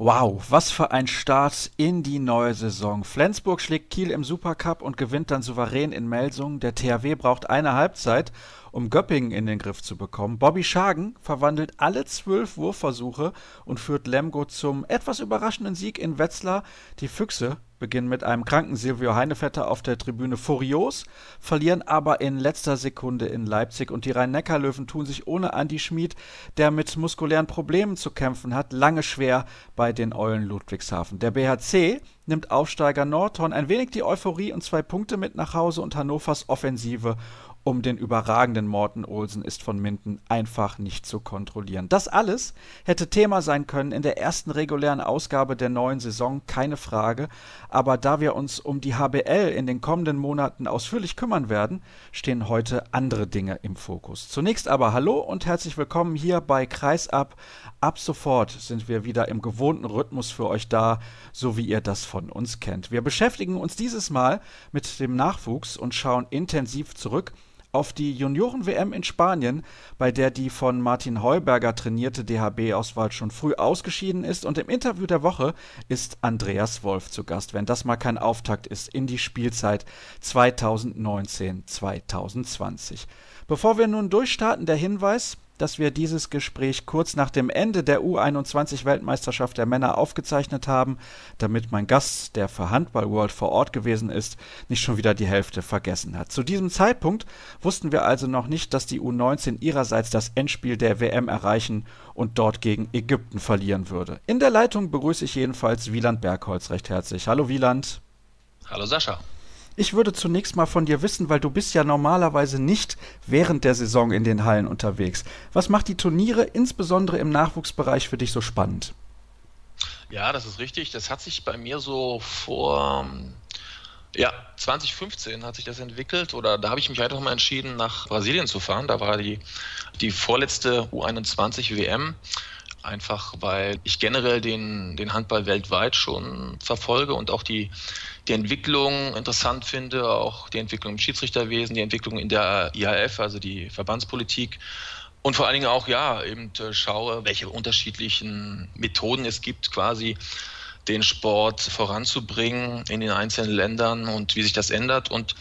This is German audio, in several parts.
Wow, was für ein Start in die neue Saison. Flensburg schlägt Kiel im Supercup und gewinnt dann souverän in Melsungen. Der THW braucht eine Halbzeit, um Göppingen in den Griff zu bekommen. Bobby Schagen verwandelt alle zwölf Wurfversuche und führt Lemgo zum etwas überraschenden Sieg in Wetzlar. Die Füchse beginnen mit einem kranken Silvio Heinevetter auf der Tribüne furios, verlieren aber in letzter Sekunde in Leipzig und die Rhein-Neckar-Löwen tun sich ohne Andi Schmid, der mit muskulären Problemen zu kämpfen hat, lange schwer bei den Eulen Ludwigshafen. Der BHC nimmt Aufsteiger Nordhorn ein wenig die Euphorie und zwei Punkte mit nach Hause und Hannovers Offensive um den überragenden Morten Olsen ist von Minden einfach nicht zu kontrollieren. Das alles hätte Thema sein können in der ersten regulären Ausgabe der neuen Saison, keine Frage. Aber da wir uns um die HBL in den kommenden Monaten ausführlich kümmern werden, stehen heute andere Dinge im Fokus. Zunächst aber hallo und herzlich willkommen hier bei Kreisab. Ab sofort sind wir wieder im gewohnten Rhythmus für euch da, so wie ihr das von uns kennt. Wir beschäftigen uns dieses Mal mit dem Nachwuchs und schauen intensiv zurück auf die Junioren-WM in Spanien, bei der die von Martin Heuberger trainierte DHB-Auswahl schon früh ausgeschieden ist. Und im Interview der Woche ist Andreas Wolf zu Gast, wenn das mal kein Auftakt ist in die Spielzeit 2019-2020. Bevor wir nun durchstarten, der Hinweis, dass wir dieses Gespräch kurz nach dem Ende der U21-Weltmeisterschaft der Männer aufgezeichnet haben, damit mein Gast, der für Handball World vor Ort gewesen ist, nicht schon wieder die Hälfte vergessen hat. Zu diesem Zeitpunkt wussten wir also noch nicht, dass die U19 ihrerseits das Endspiel der WM erreichen und dort gegen Ägypten verlieren würde. In der Leitung begrüße ich jedenfalls Wieland Bergholz recht herzlich. Hallo Wieland. Hallo Sascha. Ich würde zunächst mal von dir wissen, weil du bist ja normalerweise nicht während der Saison in den Hallen unterwegs. Was macht die Turniere insbesondere im Nachwuchsbereich für dich so spannend? Ja, das ist richtig. Das hat sich bei mir so vor ja, 2015 hat sich das entwickelt oder da habe ich mich einfach mal entschieden, nach Brasilien zu fahren. Da war die, die vorletzte U21 WM einfach weil ich generell den, den Handball weltweit schon verfolge und auch die, die Entwicklung interessant finde, auch die Entwicklung im Schiedsrichterwesen, die Entwicklung in der IHF, also die Verbandspolitik. Und vor allen Dingen auch, ja, eben äh, schaue, welche unterschiedlichen Methoden es gibt, quasi den Sport voranzubringen in den einzelnen Ländern und wie sich das ändert. Und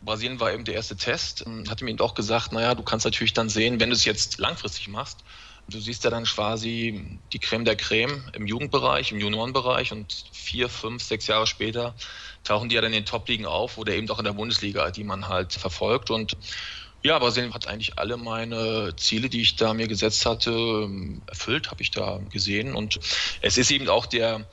Brasilien war eben der erste Test. Hatte mir eben auch gesagt, naja, du kannst natürlich dann sehen, wenn du es jetzt langfristig machst, Du siehst ja dann quasi die Creme der Creme im Jugendbereich, im Juniorenbereich und vier, fünf, sechs Jahre später tauchen die ja dann in den Top-Ligen auf oder eben auch in der Bundesliga, die man halt verfolgt und ja, Brasilien hat eigentlich alle meine Ziele, die ich da mir gesetzt hatte, erfüllt, habe ich da gesehen. Und es ist eben auch der,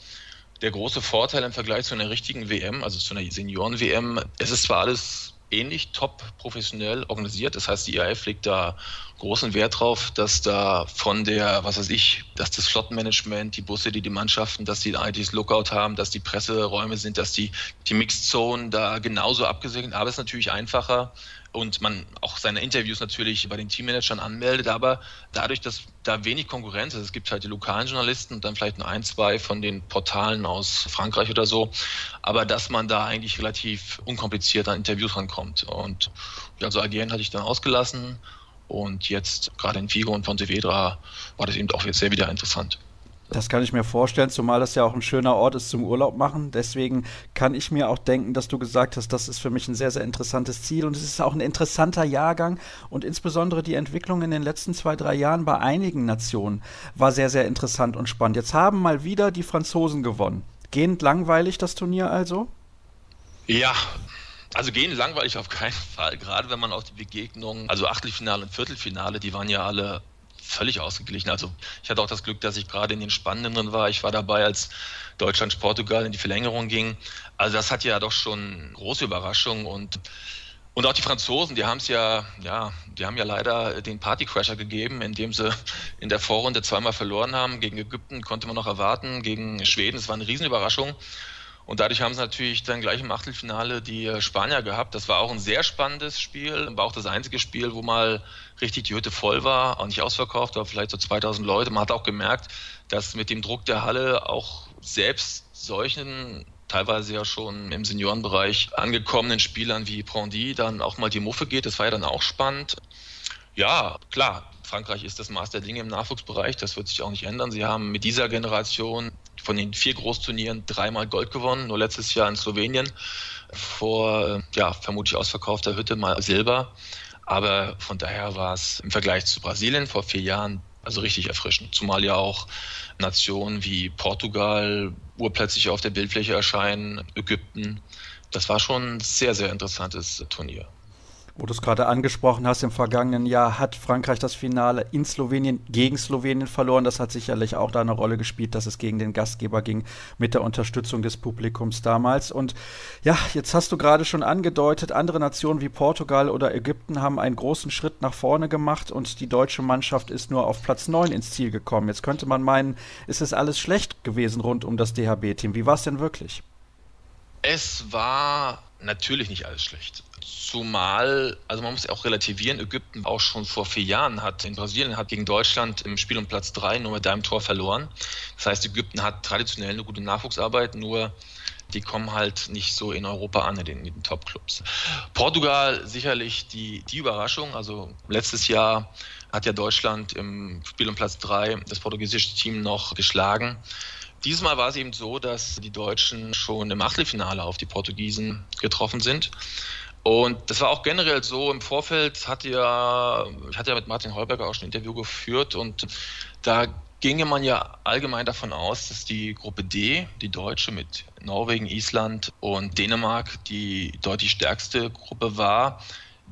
der große Vorteil im Vergleich zu einer richtigen WM, also zu einer Senioren-WM. Es ist zwar alles ähnlich top professionell organisiert. Das heißt, die IAF legt da großen Wert drauf, dass da von der, was weiß ich, dass das Flottenmanagement, die Busse, die die Mannschaften, dass die IDs Lookout haben, dass die Presseräume sind, dass die, die Mixed Zone da genauso abgesegnet. Aber es ist natürlich einfacher, und man auch seine Interviews natürlich bei den Teammanagern anmeldet, aber dadurch, dass da wenig Konkurrenz ist, es gibt halt die lokalen Journalisten und dann vielleicht nur ein, zwei von den Portalen aus Frankreich oder so, aber dass man da eigentlich relativ unkompliziert an Interviews rankommt. Und ja, so Algerien hatte ich dann ausgelassen und jetzt gerade in Vigo und Pontevedra war das eben auch jetzt sehr wieder interessant. Das kann ich mir vorstellen, zumal das ja auch ein schöner Ort ist zum Urlaub machen. Deswegen kann ich mir auch denken, dass du gesagt hast, das ist für mich ein sehr, sehr interessantes Ziel und es ist auch ein interessanter Jahrgang und insbesondere die Entwicklung in den letzten zwei, drei Jahren bei einigen Nationen war sehr, sehr interessant und spannend. Jetzt haben mal wieder die Franzosen gewonnen. Gehend langweilig das Turnier also? Ja, also gehen langweilig auf keinen Fall, gerade wenn man auch die Begegnungen, also Achtelfinale und Viertelfinale, die waren ja alle völlig ausgeglichen. Also ich hatte auch das Glück, dass ich gerade in den Spannenden drin war. Ich war dabei, als Deutschland-Portugal in die Verlängerung ging. Also das hat ja doch schon große Überraschung und und auch die Franzosen, die haben es ja, ja, die haben ja leider den Partycrasher gegeben, indem sie in der Vorrunde zweimal verloren haben. Gegen Ägypten konnte man noch erwarten, gegen Schweden, es war eine Riesenüberraschung. Und dadurch haben sie natürlich dann gleich im Achtelfinale die äh, Spanier gehabt. Das war auch ein sehr spannendes Spiel, war auch das einzige Spiel, wo mal richtig die Hütte voll war, auch nicht ausverkauft, war vielleicht so 2000 Leute. Man hat auch gemerkt, dass mit dem Druck der Halle auch selbst solchen teilweise ja schon im Seniorenbereich angekommenen Spielern wie Prandy dann auch mal die Muffe geht. Das war ja dann auch spannend. Ja, klar, Frankreich ist das Maß der Dinge im Nachwuchsbereich, das wird sich auch nicht ändern. Sie haben mit dieser Generation von den vier Großturnieren dreimal Gold gewonnen, nur letztes Jahr in Slowenien vor, ja, vermutlich ausverkaufter Hütte mal Silber. Aber von daher war es im Vergleich zu Brasilien vor vier Jahren also richtig erfrischend. Zumal ja auch Nationen wie Portugal urplötzlich auf der Bildfläche erscheinen, Ägypten. Das war schon ein sehr, sehr interessantes Turnier wo du es gerade angesprochen hast, im vergangenen Jahr hat Frankreich das Finale in Slowenien gegen Slowenien verloren. Das hat sicherlich auch da eine Rolle gespielt, dass es gegen den Gastgeber ging mit der Unterstützung des Publikums damals. Und ja, jetzt hast du gerade schon angedeutet, andere Nationen wie Portugal oder Ägypten haben einen großen Schritt nach vorne gemacht und die deutsche Mannschaft ist nur auf Platz 9 ins Ziel gekommen. Jetzt könnte man meinen, ist es alles schlecht gewesen rund um das DHB-Team. Wie war es denn wirklich? Es war natürlich nicht alles schlecht. Zumal, also man muss auch relativieren, Ägypten auch schon vor vier Jahren hat in Brasilien hat gegen Deutschland im Spiel um Platz drei nur mit einem Tor verloren. Das heißt, Ägypten hat traditionell eine gute Nachwuchsarbeit, nur die kommen halt nicht so in Europa an, in den, den Top-Clubs. Portugal sicherlich die, die Überraschung. Also letztes Jahr hat ja Deutschland im Spiel um Platz drei das portugiesische Team noch geschlagen. Diesmal war es eben so, dass die Deutschen schon im Achtelfinale auf die Portugiesen getroffen sind. Und das war auch generell so im Vorfeld, hatte ja, ich hatte ja mit Martin Holberger auch schon ein Interview geführt und da ginge man ja allgemein davon aus, dass die Gruppe D, die deutsche mit Norwegen, Island und Dänemark, die deutlich stärkste Gruppe war.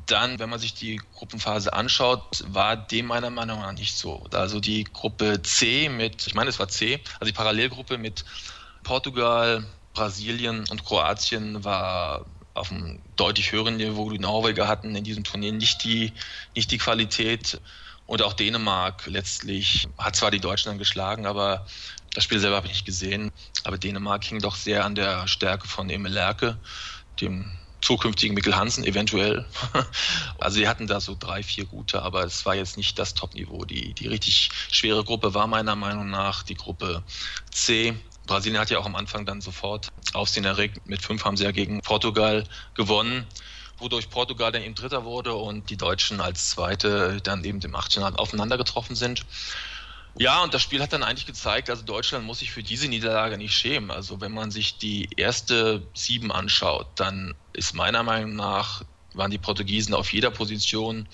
Dann, wenn man sich die Gruppenphase anschaut, war dem meiner Meinung nach nicht so. Also die Gruppe C mit, ich meine, es war C, also die Parallelgruppe mit Portugal, Brasilien und Kroatien war auf einem deutlich höheren Niveau. Die Norweger hatten in diesem Turnier nicht die, nicht die Qualität. Und auch Dänemark letztlich hat zwar die Deutschen dann geschlagen, aber das Spiel selber habe ich nicht gesehen. Aber Dänemark hing doch sehr an der Stärke von Emil Lerke, dem zukünftigen Mikkel Hansen eventuell. Also sie hatten da so drei, vier gute, aber es war jetzt nicht das Top-Niveau. Die, die richtig schwere Gruppe war meiner Meinung nach die Gruppe C Brasilien hat ja auch am Anfang dann sofort Aufsehen erregt. Mit fünf haben sie ja gegen Portugal gewonnen wodurch Portugal dann eben Dritter wurde und die Deutschen als Zweite dann eben im Achtelfinale aufeinander getroffen sind. Ja, und das Spiel hat dann eigentlich gezeigt, also Deutschland muss sich für diese Niederlage nicht schämen. Also wenn man sich die erste sieben anschaut, dann ist meiner Meinung nach, waren die Portugiesen auf jeder Position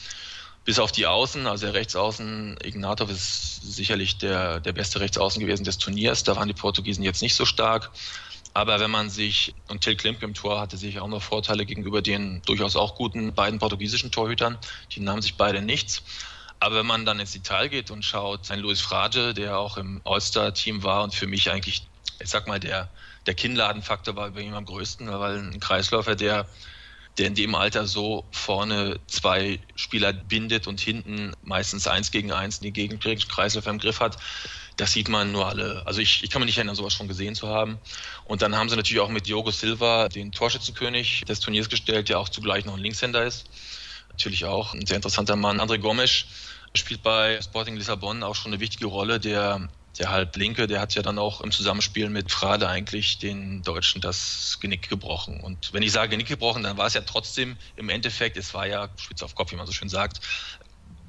bis auf die Außen, also der Rechtsaußen, Ignatov ist sicherlich der, der beste Rechtsaußen gewesen des Turniers. Da waren die Portugiesen jetzt nicht so stark. Aber wenn man sich, und Till Klimke im Tor hatte sich auch noch Vorteile gegenüber den durchaus auch guten beiden portugiesischen Torhütern. Die nahmen sich beide nichts. Aber wenn man dann ins Detail geht und schaut, ein Luis Frage, der auch im All-Star-Team war und für mich eigentlich, ich sag mal, der, der Kinnladenfaktor war bei ihm am größten, weil ein Kreisläufer, der der in dem Alter so vorne zwei Spieler bindet und hinten meistens eins gegen eins in die Gegend im Griff hat. Das sieht man nur alle. Also ich, ich kann mich nicht erinnern, sowas schon gesehen zu haben. Und dann haben sie natürlich auch mit Diogo Silva den Torschützenkönig des Turniers gestellt, der auch zugleich noch ein Linkshänder ist. Natürlich auch ein sehr interessanter Mann. André Gomes spielt bei Sporting Lissabon auch schon eine wichtige Rolle, der der Halblinke, der hat ja dann auch im Zusammenspiel mit Frade eigentlich den Deutschen das Genick gebrochen. Und wenn ich sage Genick gebrochen, dann war es ja trotzdem im Endeffekt, es war ja spitz auf Kopf, wie man so schön sagt.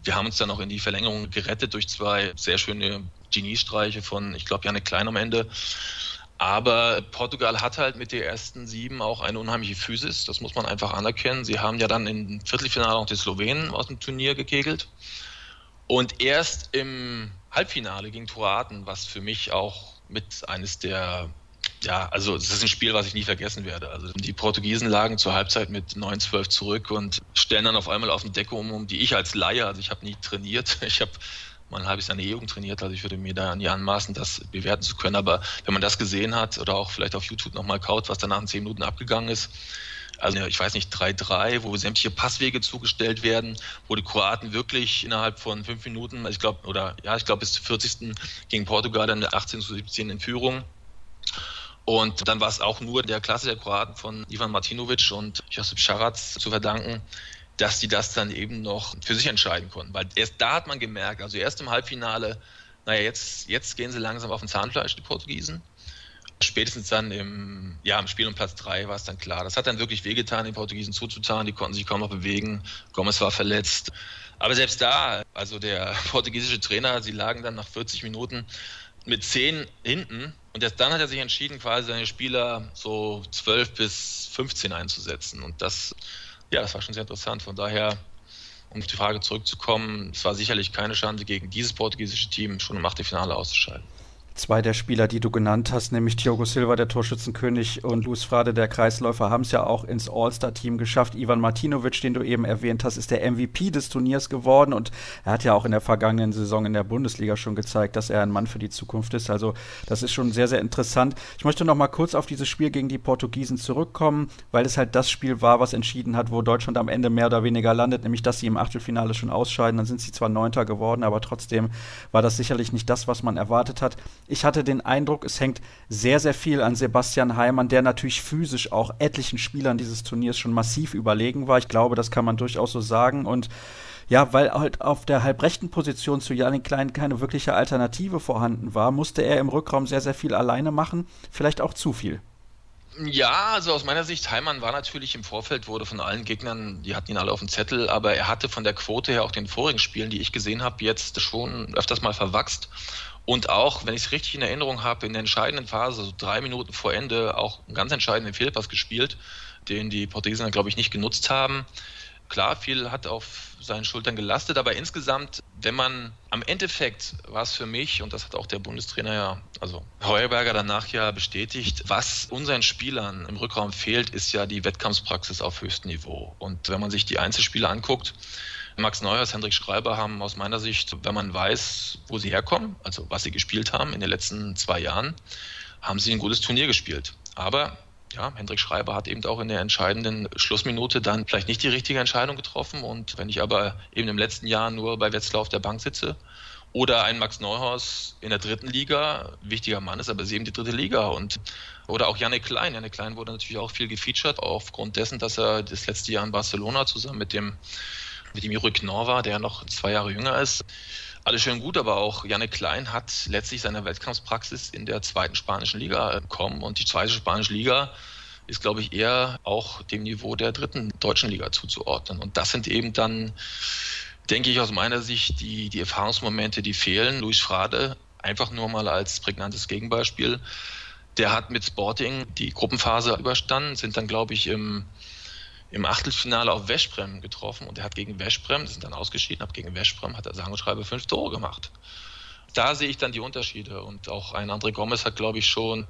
Wir haben uns dann auch in die Verlängerung gerettet durch zwei sehr schöne Geniestreiche von, ich glaube, Janik Klein am Ende. Aber Portugal hat halt mit der ersten sieben auch eine unheimliche Physis, das muss man einfach anerkennen. Sie haben ja dann im Viertelfinale auch die Slowenen aus dem Turnier gekegelt. Und erst im Halbfinale gegen Kroaten, was für mich auch mit eines der ja, also es ist ein Spiel, was ich nie vergessen werde. Also die Portugiesen lagen zur Halbzeit mit 9-12 zurück und stellen dann auf einmal auf eine Decke um, um die ich als Laie, also ich habe nie trainiert, ich habe mal ein halbes Jahr eine E-Jugend trainiert, also ich würde mir da nie anmaßen, das bewerten zu können. Aber wenn man das gesehen hat oder auch vielleicht auf YouTube nochmal kaut, was danach in 10 Minuten abgegangen ist, also ich weiß nicht, 3-3, wo sämtliche Passwege zugestellt werden, wo die Kroaten wirklich innerhalb von fünf Minuten, ich glaube, oder ja, ich glaube bis zum 40. gegen Portugal dann 18 zu 17 in Führung. Und dann war es auch nur der Klasse der Kroaten von Ivan Martinovic und Josip Scharac zu verdanken, dass die das dann eben noch für sich entscheiden konnten. Weil erst da hat man gemerkt, also erst im Halbfinale, naja, jetzt, jetzt gehen sie langsam auf den Zahnfleisch, die Portugiesen spätestens dann im, ja, im Spiel um Platz 3 war es dann klar. Das hat dann wirklich wehgetan, den Portugiesen zuzutan. Die konnten sich kaum noch bewegen. Gomez war verletzt. Aber selbst da, also der portugiesische Trainer, sie lagen dann nach 40 Minuten mit 10 hinten Und erst dann hat er sich entschieden, quasi seine Spieler so 12 bis 15 einzusetzen. Und das, ja, das war schon sehr interessant. Von daher, um auf die Frage zurückzukommen, es war sicherlich keine Chance, gegen dieses portugiesische Team schon im Achtelfinale auszuscheiden. Zwei der Spieler, die du genannt hast, nämlich Diogo Silva, der Torschützenkönig, und Luis Frade, der Kreisläufer, haben es ja auch ins All-Star-Team geschafft. Ivan Martinovic, den du eben erwähnt hast, ist der MVP des Turniers geworden und er hat ja auch in der vergangenen Saison in der Bundesliga schon gezeigt, dass er ein Mann für die Zukunft ist. Also das ist schon sehr, sehr interessant. Ich möchte noch mal kurz auf dieses Spiel gegen die Portugiesen zurückkommen, weil es halt das Spiel war, was entschieden hat, wo Deutschland am Ende mehr oder weniger landet, nämlich dass sie im Achtelfinale schon ausscheiden. Dann sind sie zwar Neunter geworden, aber trotzdem war das sicherlich nicht das, was man erwartet hat. Ich hatte den Eindruck, es hängt sehr, sehr viel an Sebastian Heimann, der natürlich physisch auch etlichen Spielern dieses Turniers schon massiv überlegen war. Ich glaube, das kann man durchaus so sagen. Und ja, weil halt auf der halbrechten Position zu Janik Klein keine wirkliche Alternative vorhanden war, musste er im Rückraum sehr, sehr viel alleine machen. Vielleicht auch zu viel. Ja, also aus meiner Sicht, Heimann war natürlich im Vorfeld, wurde von allen Gegnern, die hatten ihn alle auf dem Zettel, aber er hatte von der Quote her auch den vorigen Spielen, die ich gesehen habe, jetzt schon öfters mal verwachst. Und auch, wenn ich es richtig in Erinnerung habe, in der entscheidenden Phase, so drei Minuten vor Ende, auch einen ganz entscheidenden Fehlpass gespielt, den die Portugiesen, glaube ich, nicht genutzt haben. Klar, viel hat auf seinen Schultern gelastet, aber insgesamt, wenn man am Endeffekt war es für mich, und das hat auch der Bundestrainer ja, also Heuerberger danach ja bestätigt, was unseren Spielern im Rückraum fehlt, ist ja die Wettkampfpraxis auf höchstem Niveau. Und wenn man sich die Einzelspiele anguckt, Max Neuhaus, Hendrik Schreiber haben aus meiner Sicht, wenn man weiß, wo sie herkommen, also was sie gespielt haben in den letzten zwei Jahren, haben sie ein gutes Turnier gespielt. Aber ja, Hendrik Schreiber hat eben auch in der entscheidenden Schlussminute dann vielleicht nicht die richtige Entscheidung getroffen. Und wenn ich aber eben im letzten Jahr nur bei Wetzlar auf der Bank sitze oder ein Max Neuhaus in der dritten Liga, wichtiger Mann ist, aber sie eben die dritte Liga und oder auch Janik Klein. Janik Klein wurde natürlich auch viel gefeatured, aufgrund dessen, dass er das letzte Jahr in Barcelona zusammen mit dem mit dem Jurek Norva, der noch zwei Jahre jünger ist. Alles schön gut, aber auch Janne Klein hat letztlich seine Wettkampfpraxis in der zweiten spanischen Liga bekommen. Und die zweite spanische Liga ist, glaube ich, eher auch dem Niveau der dritten deutschen Liga zuzuordnen. Und das sind eben dann, denke ich, aus meiner Sicht die, die Erfahrungsmomente, die fehlen. Luis Frade, einfach nur mal als prägnantes Gegenbeispiel. Der hat mit Sporting die Gruppenphase überstanden, sind dann, glaube ich, im im Achtelfinale auf Westbrem getroffen und er hat gegen Westbrem, die sind dann ausgeschieden, hat gegen Westbrem hat er sagen und schreibe fünf Tore gemacht. Da sehe ich dann die Unterschiede und auch ein André Gomez hat, glaube ich, schon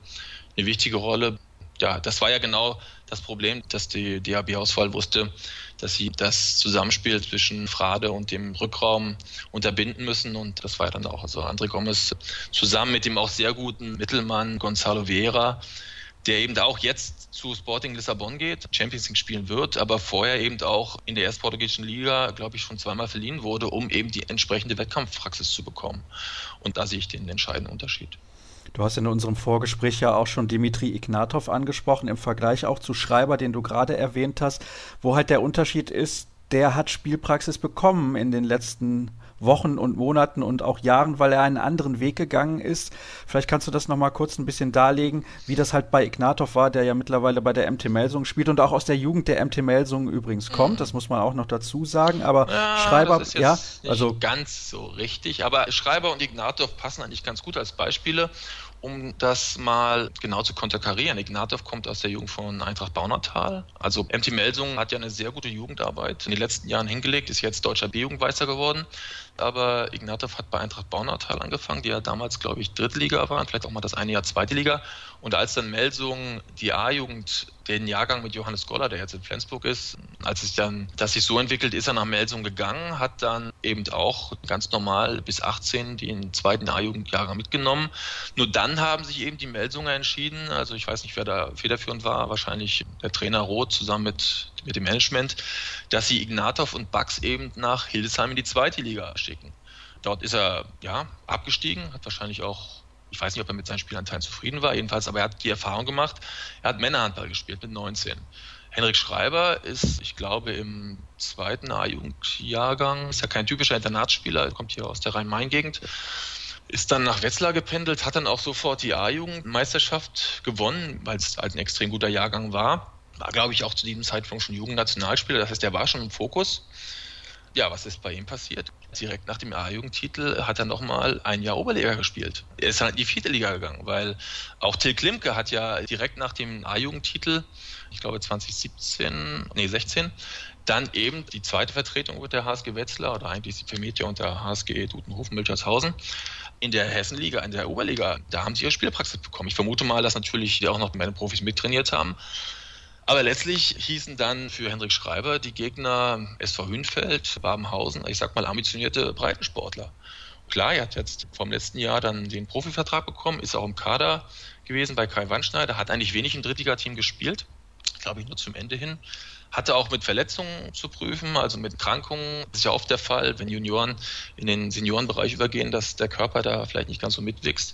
eine wichtige Rolle. Ja, das war ja genau das Problem, dass die DHB-Auswahl wusste, dass sie das Zusammenspiel zwischen Frade und dem Rückraum unterbinden müssen und das war ja dann auch. Also André Gomez zusammen mit dem auch sehr guten Mittelmann Gonzalo Vieira der eben da auch jetzt zu Sporting Lissabon geht, Champions League spielen wird, aber vorher eben auch in der erstportugiesischen Liga, glaube ich, schon zweimal verliehen wurde, um eben die entsprechende Wettkampfpraxis zu bekommen. Und da sehe ich den entscheidenden Unterschied. Du hast in unserem Vorgespräch ja auch schon Dimitri Ignatov angesprochen, im Vergleich auch zu Schreiber, den du gerade erwähnt hast, wo halt der Unterschied ist, der hat Spielpraxis bekommen in den letzten Wochen und Monaten und auch Jahren, weil er einen anderen Weg gegangen ist. Vielleicht kannst du das nochmal kurz ein bisschen darlegen, wie das halt bei Ignatov war, der ja mittlerweile bei der MT Melsung spielt und auch aus der Jugend der MT Melsung übrigens kommt. Mhm. Das muss man auch noch dazu sagen. Aber ja, Schreiber, ja, also ganz so richtig. Aber Schreiber und Ignatov passen eigentlich ganz gut als Beispiele um das mal genau zu konterkarieren. Ignatov kommt aus der Jugend von Eintracht Baunatal. Also MT Melsung hat ja eine sehr gute Jugendarbeit in den letzten Jahren hingelegt, ist jetzt deutscher B-Jugendmeister geworden. Aber Ignatov hat bei Eintracht Baunatal angefangen, die ja damals, glaube ich, Drittliga waren, vielleicht auch mal das eine Jahr Zweite Liga. Und als dann Melsung die A-Jugend den Jahrgang mit Johannes Goller, der jetzt in Flensburg ist, als es dann, dass sich so entwickelt, ist er nach Melsung gegangen, hat dann eben auch ganz normal bis 18 den zweiten A-Jugendjahrgang mitgenommen. Nur dann haben sich eben die Melsunger entschieden, also ich weiß nicht, wer da federführend war, wahrscheinlich der Trainer Roth zusammen mit, mit dem Management, dass sie Ignatov und Bax eben nach Hildesheim in die zweite Liga schicken. Dort ist er ja abgestiegen, hat wahrscheinlich auch ich weiß nicht, ob er mit seinen Spielanteilen zufrieden war, jedenfalls, aber er hat die Erfahrung gemacht, er hat Männerhandball gespielt mit 19. Henrik Schreiber ist, ich glaube, im zweiten A-Jugendjahrgang, ist ja kein typischer Internatsspieler, kommt hier aus der Rhein-Main-Gegend, ist dann nach Wetzlar gependelt, hat dann auch sofort die A-Jugendmeisterschaft gewonnen, weil es halt ein extrem guter Jahrgang war. War, glaube ich, auch zu diesem Zeitpunkt schon Jugendnationalspieler, das heißt, er war schon im Fokus. Ja, was ist bei ihm passiert? Direkt nach dem A-Jugendtitel hat er nochmal ein Jahr Oberliga gespielt. Er ist halt in die vierte Liga gegangen, weil auch Till Klimke hat ja direkt nach dem A-Jugendtitel, ich glaube 2017, nee 16, dann eben die zweite Vertretung mit der HSG Wetzlar oder eigentlich die Vermieter und der HSG Dutenhofen-Milchershausen in der Hessenliga, in der Oberliga, da haben sie ihre Spielpraxis bekommen. Ich vermute mal, dass natürlich auch noch meine Profis mittrainiert haben. Aber letztlich hießen dann für Hendrik Schreiber die Gegner SV Hünfeld, Babenhausen, ich sag mal ambitionierte Breitensportler. Klar, er hat jetzt vom letzten Jahr dann den Profivertrag bekommen, ist auch im Kader gewesen bei Kai Wandschneider, hat eigentlich wenig im Drittligateam gespielt, glaube ich nur zum Ende hin. Hatte auch mit Verletzungen zu prüfen, also mit Krankungen. Das ist ja oft der Fall, wenn Junioren in den Seniorenbereich übergehen, dass der Körper da vielleicht nicht ganz so mitwächst.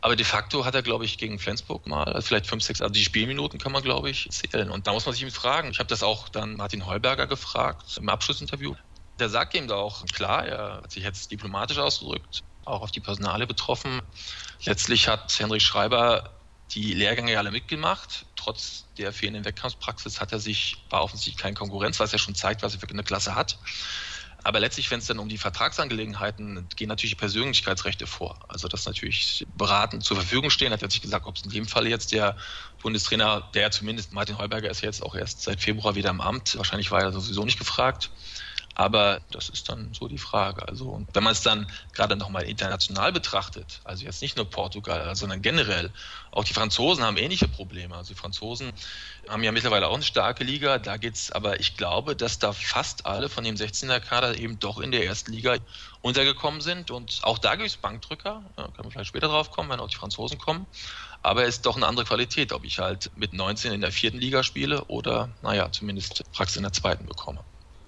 Aber de facto hat er, glaube ich, gegen Flensburg mal, vielleicht fünf, sechs, also die Spielminuten kann man, glaube ich, zählen. Und da muss man sich fragen. Ich habe das auch dann Martin Heuberger gefragt im Abschlussinterview. Der sagt ihm da auch, klar, er hat sich jetzt diplomatisch ausgedrückt, auch auf die Personale betroffen. Letztlich hat Henrik Schreiber die Lehrgänge alle mitgemacht. Trotz der fehlenden Wettkampfpraxis hat er sich, war offensichtlich kein Konkurrenz, was er schon zeigt, was er für eine Klasse hat. Aber letztlich, wenn es dann um die Vertragsangelegenheiten gehen natürlich die Persönlichkeitsrechte vor. Also dass natürlich beratend zur Verfügung stehen, hat sich gesagt, ob es in dem Fall jetzt der Bundestrainer, der zumindest Martin Heuberger ist jetzt auch erst seit Februar wieder im Amt, wahrscheinlich war er sowieso nicht gefragt, aber das ist dann so die Frage. Also, und wenn man es dann gerade nochmal international betrachtet, also jetzt nicht nur Portugal, sondern generell, auch die Franzosen haben ähnliche Probleme. Also die Franzosen haben ja mittlerweile auch eine starke Liga. Da geht es, aber ich glaube, dass da fast alle von dem 16er Kader eben doch in der ersten Liga untergekommen sind. Und auch da gibt es Bankdrücker. Da können wir vielleicht später drauf kommen, wenn auch die Franzosen kommen. Aber es ist doch eine andere Qualität, ob ich halt mit 19 in der vierten Liga spiele oder, naja, zumindest Praxis in der zweiten bekomme.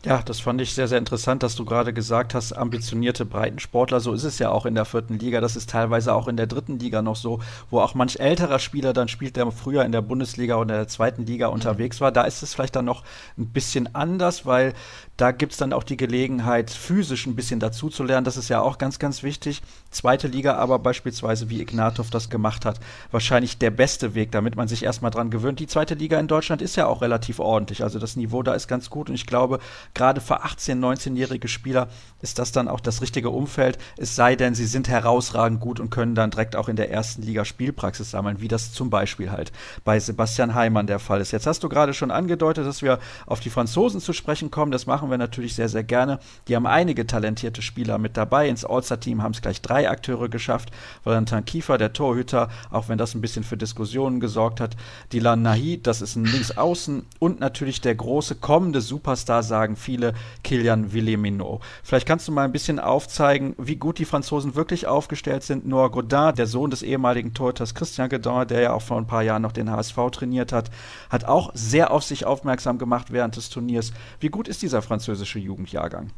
Ja, das fand ich sehr, sehr interessant, dass du gerade gesagt hast, ambitionierte Breitensportler. So ist es ja auch in der vierten Liga. Das ist teilweise auch in der dritten Liga noch so, wo auch manch älterer Spieler dann spielt, der früher in der Bundesliga oder der zweiten Liga mhm. unterwegs war. Da ist es vielleicht dann noch ein bisschen anders, weil da gibt es dann auch die Gelegenheit, physisch ein bisschen dazu zu lernen. Das ist ja auch ganz, ganz wichtig. Zweite Liga aber beispielsweise, wie Ignatov das gemacht hat, wahrscheinlich der beste Weg, damit man sich erstmal dran gewöhnt. Die zweite Liga in Deutschland ist ja auch relativ ordentlich. Also das Niveau da ist ganz gut und ich glaube, gerade für 18-, 19-jährige Spieler ist das dann auch das richtige Umfeld. Es sei denn, sie sind herausragend gut und können dann direkt auch in der ersten Liga Spielpraxis sammeln, wie das zum Beispiel halt bei Sebastian Heimann der Fall ist. Jetzt hast du gerade schon angedeutet, dass wir auf die Franzosen zu sprechen kommen. Das machen wir natürlich sehr, sehr gerne. Die haben einige talentierte Spieler mit dabei. Ins All-Star-Team haben es gleich drei Akteure geschafft. Valentin Kiefer, der Torhüter, auch wenn das ein bisschen für Diskussionen gesorgt hat. Dylan Nahi, das ist ein Linksaußen. Und natürlich der große kommende Superstar, sagen viele, Kilian Villemino. Vielleicht kannst du mal ein bisschen aufzeigen, wie gut die Franzosen wirklich aufgestellt sind. Noah Godin, der Sohn des ehemaligen Torhüters Christian Godin, der ja auch vor ein paar Jahren noch den HSV trainiert hat, hat auch sehr auf sich aufmerksam gemacht während des Turniers. Wie gut ist dieser französische Jugendjahrgang?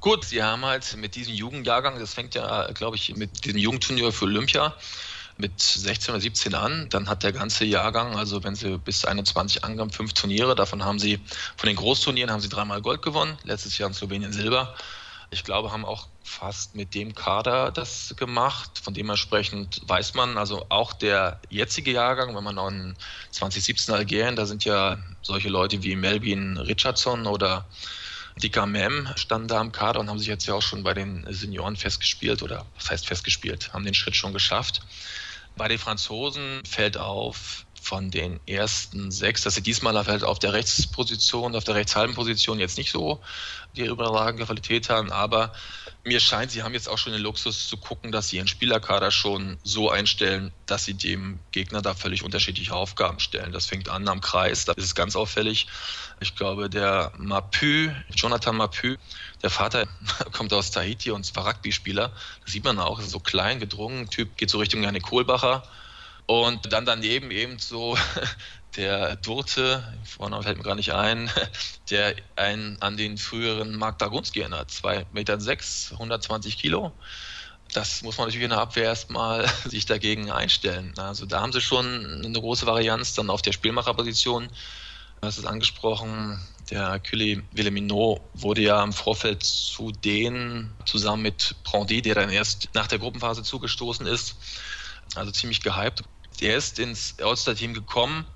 Gut, sie haben halt mit diesem Jugendjahrgang, das fängt ja, glaube ich, mit diesem Jugendturnier für Olympia mit 16 oder 17 an. Dann hat der ganze Jahrgang, also wenn sie bis 21 angaben, fünf Turniere. Davon haben sie, von den Großturnieren haben sie dreimal Gold gewonnen. Letztes Jahr in Slowenien Silber. Ich glaube, haben auch fast mit dem Kader das gemacht. Von dementsprechend weiß man, also auch der jetzige Jahrgang, wenn man an 2017 Algerien, da sind ja solche Leute wie Melvin Richardson oder Dika Mem standen da am Kader und haben sich jetzt ja auch schon bei den Senioren festgespielt oder was heißt festgespielt, haben den Schritt schon geschafft. Bei den Franzosen fällt auf, von den ersten sechs, dass sie diesmal halt auf der Rechtsposition, auf der rechtshalben Position jetzt nicht so die überragende Qualität haben, aber mir scheint, sie haben jetzt auch schon den Luxus zu gucken, dass sie ihren Spielerkader schon so einstellen, dass sie dem Gegner da völlig unterschiedliche Aufgaben stellen. Das fängt an am Kreis, da ist es ganz auffällig. Ich glaube, der Mapü, Jonathan Mapü, der Vater kommt aus Tahiti und war Rugby-Spieler. Das sieht man auch, ist so klein, gedrungen, Typ geht so Richtung Janne Kohlbacher und dann daneben eben so der Durte, vorne fällt mir gar nicht ein, der einen an den früheren Mark Dagunski erinnert. 2,6 Meter, 6, 120 Kilo. Das muss man natürlich in der Abwehr erstmal sich dagegen einstellen. Also da haben sie schon eine große Varianz. Dann auf der Spielmacherposition, hast es angesprochen, der Cully Villemino wurde ja im Vorfeld zu denen zusammen mit Brandy, der dann erst nach der Gruppenphase zugestoßen ist, also ziemlich gehypt. Er ist ins All-Star-Team gekommen.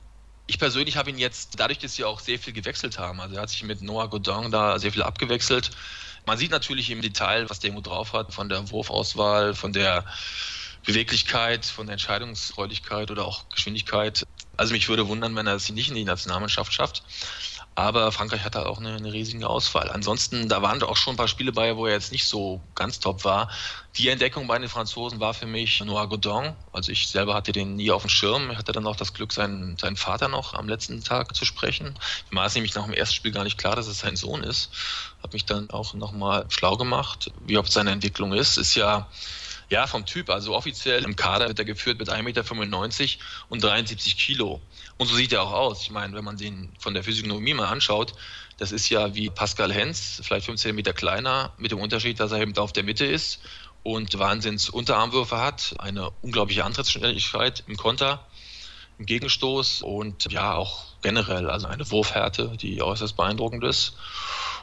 Ich persönlich habe ihn jetzt, dadurch, dass sie auch sehr viel gewechselt haben, also er hat sich mit Noah Godin da sehr viel abgewechselt. Man sieht natürlich im Detail, was der irgendwo drauf hat, von der Wurfauswahl, von der Beweglichkeit, von der Entscheidungsfreudigkeit oder auch Geschwindigkeit. Also mich würde wundern, wenn er es nicht in die Nationalmannschaft schafft. Aber Frankreich hat da auch eine, eine riesige Auswahl. Ansonsten, da waren auch schon ein paar Spiele bei, wo er jetzt nicht so ganz top war. Die Entdeckung bei den Franzosen war für mich Noah Godin. Also ich selber hatte den nie auf dem Schirm. Ich hatte dann auch das Glück, seinen, seinen Vater noch am letzten Tag zu sprechen. Mir war es nämlich nach dem ersten Spiel gar nicht klar, dass es sein Sohn ist. Habe mich dann auch nochmal schlau gemacht, wie ob seine Entwicklung ist. Ist ja ja, vom Typ. Also offiziell im Kader wird er geführt mit 1,95 Meter und 73 Kilo. Und so sieht er auch aus. Ich meine, wenn man den von der Physiognomie mal anschaut, das ist ja wie Pascal Hens, vielleicht 15 Meter kleiner, mit dem Unterschied, dass er eben da auf der Mitte ist und Wahnsinns Unterarmwürfe hat, eine unglaubliche Antrittsschnelligkeit im Konter, im Gegenstoß und ja auch generell, also eine Wurfhärte, die äußerst beeindruckend ist.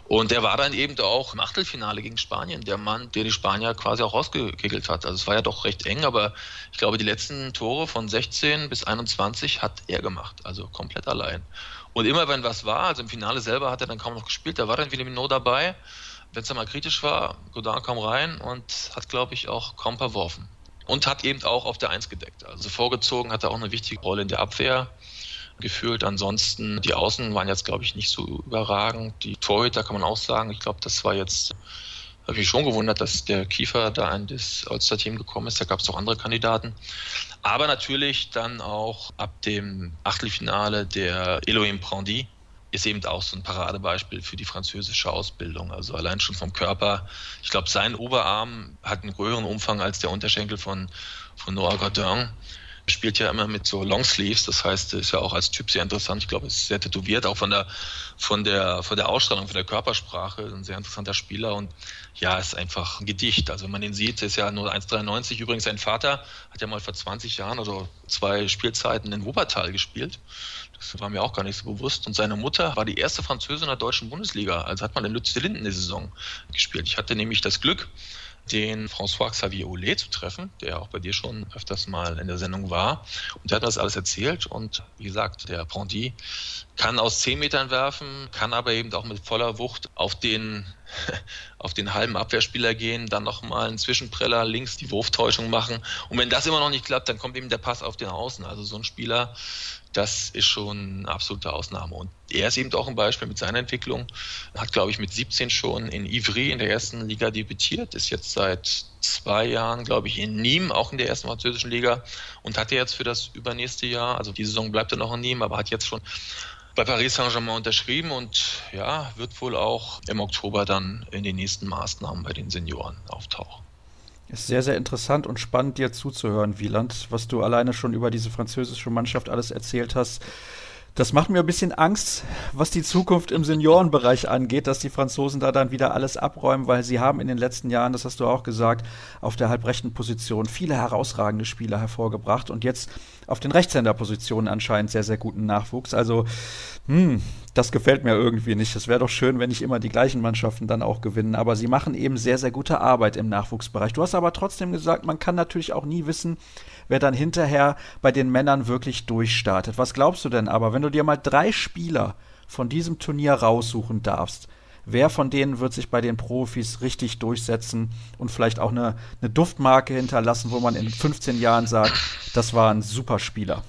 Und der war dann eben auch im Achtelfinale gegen Spanien, der Mann, der die Spanier quasi auch rausgekegelt hat. Also es war ja doch recht eng, aber ich glaube, die letzten Tore von 16 bis 21 hat er gemacht, also komplett allein. Und immer wenn was war, also im Finale selber hat er dann kaum noch gespielt, da war dann Willemino dabei. Wenn es dann mal kritisch war, Godin kam rein und hat, glaube ich, auch kaum verworfen. Und hat eben auch auf der Eins gedeckt. Also vorgezogen hat er auch eine wichtige Rolle in der Abwehr gefühlt. Ansonsten, die Außen waren jetzt, glaube ich, nicht so überragend. Die Torhüter kann man auch sagen. Ich glaube, das war jetzt, habe mich schon gewundert, dass der Kiefer da in das All-Star-Team gekommen ist. Da gab es auch andere Kandidaten. Aber natürlich dann auch ab dem Achtelfinale der Elohim Prandy ist eben auch so ein Paradebeispiel für die französische Ausbildung. Also allein schon vom Körper. Ich glaube, sein Oberarm hat einen größeren Umfang als der Unterschenkel von, von Noah Gardin spielt ja immer mit so Longsleeves, das heißt, ist ja auch als Typ sehr interessant. Ich glaube, ist sehr tätowiert, auch von der, von der, von der Ausstrahlung, von der Körpersprache, ein sehr interessanter Spieler und ja, ist einfach ein Gedicht. Also wenn man den sieht, ist ja nur 1,93. Übrigens, sein Vater hat ja mal vor 20 Jahren oder zwei Spielzeiten in Wuppertal gespielt. Das war mir auch gar nicht so bewusst. Und seine Mutter war die erste Französin in der deutschen Bundesliga. Also hat man in Lütze Linden eine Saison gespielt. Ich hatte nämlich das Glück, den François Xavier Oulet zu treffen, der auch bei dir schon öfters mal in der Sendung war. Und der hat das alles erzählt. Und wie gesagt, der Ponty kann aus 10 Metern werfen, kann aber eben auch mit voller Wucht auf den, auf den halben Abwehrspieler gehen, dann nochmal einen Zwischenpreller links die Wurftäuschung machen. Und wenn das immer noch nicht klappt, dann kommt eben der Pass auf den Außen. Also so ein Spieler, das ist schon eine absolute Ausnahme. Und er ist eben auch ein Beispiel mit seiner Entwicklung. Hat, glaube ich, mit 17 schon in Ivry in der ersten Liga debütiert, ist jetzt seit zwei Jahren, glaube ich, in Nîmes, auch in der ersten französischen Liga und hat jetzt für das übernächste Jahr, also die Saison bleibt er noch in Nîmes, aber hat jetzt schon bei Paris Saint-Germain unterschrieben und ja, wird wohl auch im Oktober dann in den nächsten Maßnahmen bei den Senioren auftauchen. Ist sehr, sehr interessant und spannend, dir zuzuhören, Wieland, was du alleine schon über diese französische Mannschaft alles erzählt hast. Das macht mir ein bisschen Angst, was die Zukunft im Seniorenbereich angeht, dass die Franzosen da dann wieder alles abräumen, weil sie haben in den letzten Jahren, das hast du auch gesagt, auf der halbrechten Position viele herausragende Spieler hervorgebracht und jetzt auf den Rechtshänderpositionen anscheinend sehr, sehr guten Nachwuchs. Also, hm, das gefällt mir irgendwie nicht. Es wäre doch schön, wenn nicht immer die gleichen Mannschaften dann auch gewinnen. Aber sie machen eben sehr, sehr gute Arbeit im Nachwuchsbereich. Du hast aber trotzdem gesagt, man kann natürlich auch nie wissen, wer dann hinterher bei den Männern wirklich durchstartet. Was glaubst du denn aber, wenn du dir mal drei Spieler von diesem Turnier raussuchen darfst? Wer von denen wird sich bei den Profis richtig durchsetzen und vielleicht auch eine, eine Duftmarke hinterlassen, wo man in 15 Jahren sagt, das war ein super Spieler?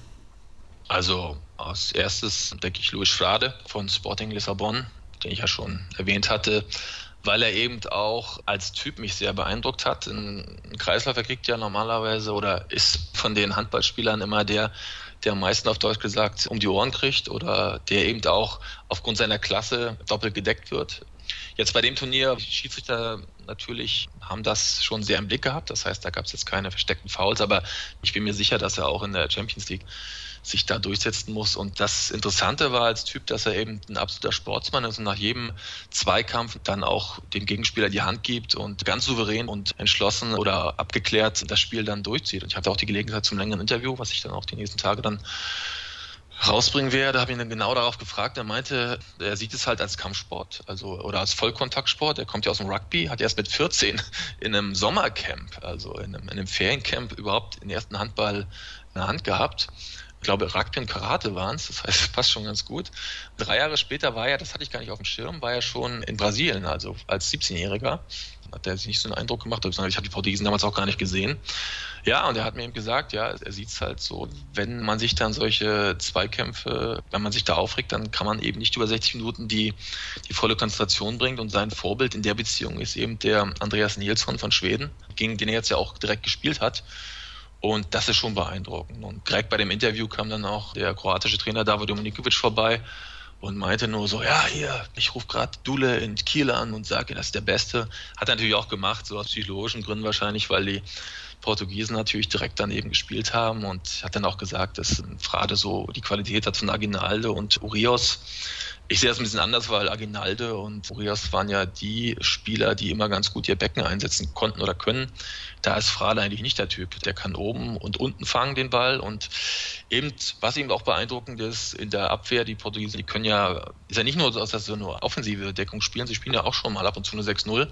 Also als erstes denke ich Luis Frade von Sporting Lissabon, den ich ja schon erwähnt hatte weil er eben auch als Typ mich sehr beeindruckt hat. Ein Kreisläufer kriegt ja normalerweise oder ist von den Handballspielern immer der, der am meisten auf Deutsch gesagt um die Ohren kriegt oder der eben auch aufgrund seiner Klasse doppelt gedeckt wird. Jetzt bei dem Turnier, die Schiedsrichter natürlich haben das schon sehr im Blick gehabt. Das heißt, da gab es jetzt keine versteckten Fouls, aber ich bin mir sicher, dass er auch in der Champions League sich da durchsetzen muss. Und das Interessante war als Typ, dass er eben ein absoluter Sportsmann ist und nach jedem Zweikampf dann auch dem Gegenspieler die Hand gibt und ganz souverän und entschlossen oder abgeklärt das Spiel dann durchzieht. Und ich hatte auch die Gelegenheit zum längeren Interview, was ich dann auch die nächsten Tage dann rausbringen werde, habe ihn dann genau darauf gefragt. Er meinte, er sieht es halt als Kampfsport, also oder als Vollkontaktsport. Er kommt ja aus dem Rugby, hat erst mit 14 in einem Sommercamp, also in einem, in einem Feriencamp überhaupt den ersten Handball in der Hand gehabt ich glaube, und Karate waren es, das heißt, passt schon ganz gut. Drei Jahre später war er, das hatte ich gar nicht auf dem Schirm, war er schon in Brasilien, also als 17-Jähriger hat er sich nicht so einen Eindruck gemacht, ich habe die Portugiesen damals auch gar nicht gesehen. Ja, und er hat mir eben gesagt, ja, er sieht es halt so, wenn man sich dann solche Zweikämpfe, wenn man sich da aufregt, dann kann man eben nicht über 60 Minuten die, die volle Konzentration bringen und sein Vorbild in der Beziehung ist eben der Andreas Nilsson von Schweden, gegen den er jetzt ja auch direkt gespielt hat. Und das ist schon beeindruckend. Und direkt bei dem Interview kam dann auch der kroatische Trainer David Dominikovic vorbei und meinte nur so, ja, hier, ich rufe gerade Dule in Kiel an und sage, das ist der Beste. Hat er natürlich auch gemacht, so aus psychologischen Gründen wahrscheinlich, weil die Portugiesen natürlich direkt daneben gespielt haben und hat dann auch gesagt, dass Frade so die Qualität hat von Aginalde und Urios. Ich sehe das ein bisschen anders, weil Aginalde und Urios waren ja die Spieler, die immer ganz gut ihr Becken einsetzen konnten oder können. Da ist Frade eigentlich nicht der Typ. Der kann oben und unten fangen den Ball und eben, was eben auch beeindruckend ist, in der Abwehr, die Portugiesen, die können ja, ist ja nicht nur so, dass sie nur offensive Deckung spielen, sie spielen ja auch schon mal ab und zu eine 6-0.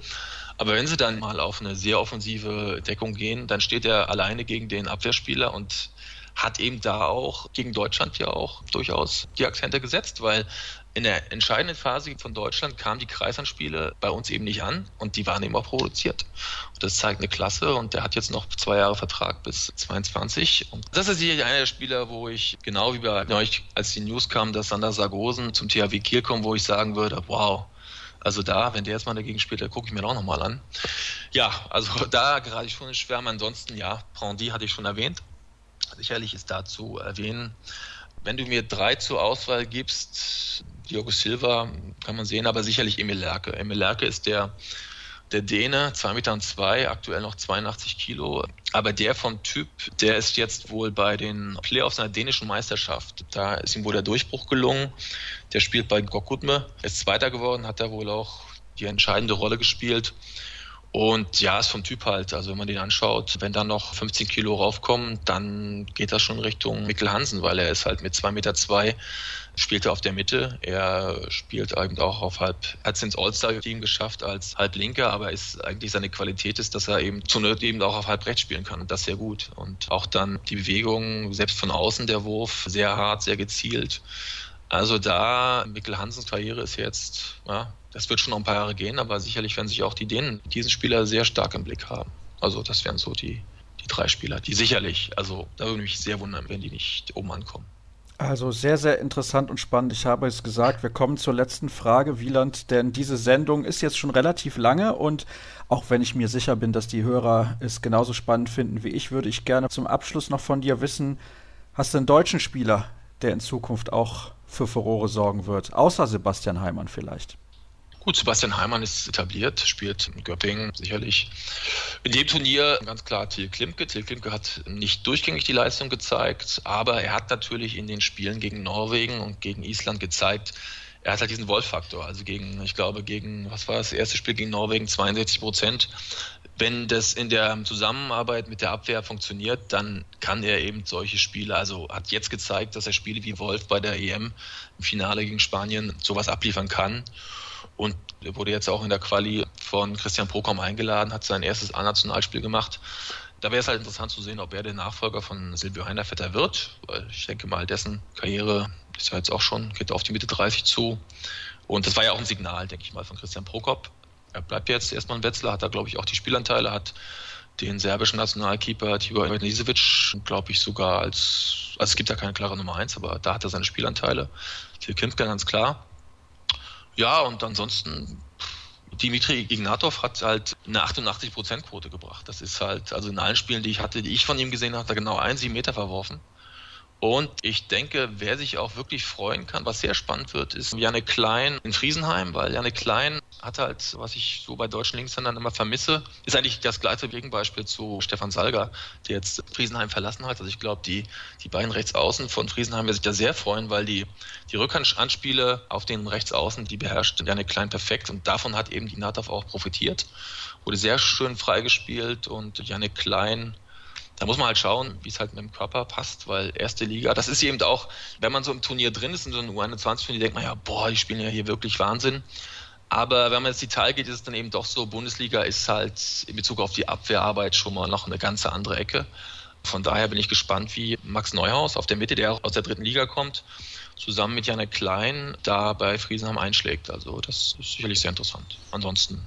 Aber wenn sie dann mal auf eine sehr offensive Deckung gehen, dann steht er alleine gegen den Abwehrspieler und hat eben da auch gegen Deutschland ja auch durchaus die Akzente gesetzt, weil in der entscheidenden Phase von Deutschland kamen die Kreisanspiele bei uns eben nicht an und die waren eben auch produziert. Und das zeigt eine Klasse und der hat jetzt noch zwei Jahre Vertrag bis 22. Und das ist sicherlich einer der Spieler, wo ich, genau wie bei euch, als die News kam, dass Sander Sargosen zum THW Kiel kommt, wo ich sagen würde, wow, also da, wenn der jetzt mal dagegen spielt, dann gucke ich mir auch nochmal an. Ja, also da gerade schon in Schwärme. Ansonsten, ja, Brandy hatte ich schon erwähnt. Sicherlich ist da zu erwähnen, wenn du mir drei zur Auswahl gibst, Diogo Silva kann man sehen, aber sicherlich Emil Lerke. Emil Lerke ist der der Däne, 2 Meter und zwei, aktuell noch 82 Kilo. Aber der vom Typ, der ist jetzt wohl bei den Playoffs einer dänischen Meisterschaft. Da ist ihm wohl der Durchbruch gelungen. Der spielt bei Gokutme, ist Zweiter geworden, hat da wohl auch die entscheidende Rolle gespielt. Und ja, ist vom Typ halt. Also wenn man den anschaut, wenn da noch 15 Kilo raufkommen, dann geht das schon Richtung Mikkel Hansen, weil er ist halt mit 2,2 Meter zwei, spielt er auf der Mitte. Er spielt eben auch auf halb, hat es ins All-Star-Team geschafft als Halblinker, aber ist eigentlich seine Qualität ist, dass er eben zur Not eben auch auf halb rechts spielen kann und das sehr gut. Und auch dann die Bewegung, selbst von außen der Wurf, sehr hart, sehr gezielt. Also da, Mikkel Hansens Karriere ist jetzt, ja, das wird schon noch ein paar Jahre gehen, aber sicherlich werden sich auch die Dänen diesen Spieler sehr stark im Blick haben. Also das wären so die, die drei Spieler, die sicherlich, also da würde mich sehr wundern, wenn die nicht oben ankommen. Also sehr, sehr interessant und spannend. Ich habe es gesagt, wir kommen zur letzten Frage, Wieland, denn diese Sendung ist jetzt schon relativ lange und auch wenn ich mir sicher bin, dass die Hörer es genauso spannend finden wie ich, würde ich gerne zum Abschluss noch von dir wissen, hast du einen deutschen Spieler, der in Zukunft auch für Furore sorgen wird, außer Sebastian Heimann vielleicht? Gut, Sebastian Heimann ist etabliert, spielt in Göppingen sicherlich. In dem Turnier ganz klar Till Klimke. Till Klimke hat nicht durchgängig die Leistung gezeigt, aber er hat natürlich in den Spielen gegen Norwegen und gegen Island gezeigt, er hat halt diesen Wolf-Faktor. Also gegen, ich glaube, gegen, was war das, erste Spiel gegen Norwegen, 62 Prozent. Wenn das in der Zusammenarbeit mit der Abwehr funktioniert, dann kann er eben solche Spiele, also hat jetzt gezeigt, dass er Spiele wie Wolf bei der EM im Finale gegen Spanien sowas abliefern kann und wurde jetzt auch in der Quali von Christian Prokom eingeladen, hat sein erstes A-Nationalspiel gemacht. Da wäre es halt interessant zu sehen, ob er der Nachfolger von Silvio Heinervetter wird, weil ich denke mal, dessen Karriere ist ja jetzt auch schon, geht auf die Mitte 30 zu. Und das war ja auch ein Signal, denke ich mal, von Christian Prokop. Er bleibt jetzt erstmal in Wetzlar, hat da, glaube ich, auch die Spielanteile, hat den serbischen Nationalkeeper Tibor Ivanisevic, glaube ich, sogar als, also es gibt ja keine klare Nummer 1, aber da hat er seine Spielanteile. Till Kindke ganz klar. Ja, und ansonsten, Dimitri Ignatov hat halt eine 88%-Quote gebracht. Das ist halt, also in allen Spielen, die ich hatte, die ich von ihm gesehen habe, hat er genau einen 7 Meter verworfen. Und ich denke, wer sich auch wirklich freuen kann, was sehr spannend wird, ist Janne Klein in Friesenheim, weil Janne Klein hat halt, was ich so bei deutschen Linkshändern immer vermisse, ist eigentlich das gleiche Gegenbeispiel zu Stefan Salger, der jetzt Friesenheim verlassen hat. Also ich glaube, die, die beiden Rechtsaußen von Friesenheim werden sich da sehr freuen, weil die, die Rückhandanspiele auf den Rechtsaußen, die beherrscht Janne Klein perfekt und davon hat eben die Natov auch profitiert. Wurde sehr schön freigespielt und Janne Klein da muss man halt schauen, wie es halt mit dem Körper passt, weil erste Liga, das ist eben auch, wenn man so im Turnier drin ist, in so einem U21-Turnier, denkt man ja, boah, die spielen ja hier wirklich Wahnsinn. Aber wenn man ins Detail geht, ist es dann eben doch so, Bundesliga ist halt in Bezug auf die Abwehrarbeit schon mal noch eine ganz andere Ecke. Von daher bin ich gespannt, wie Max Neuhaus auf der Mitte, der aus der dritten Liga kommt, zusammen mit Janek Klein da bei Friesenheim einschlägt. Also das ist sicherlich sehr interessant. Ansonsten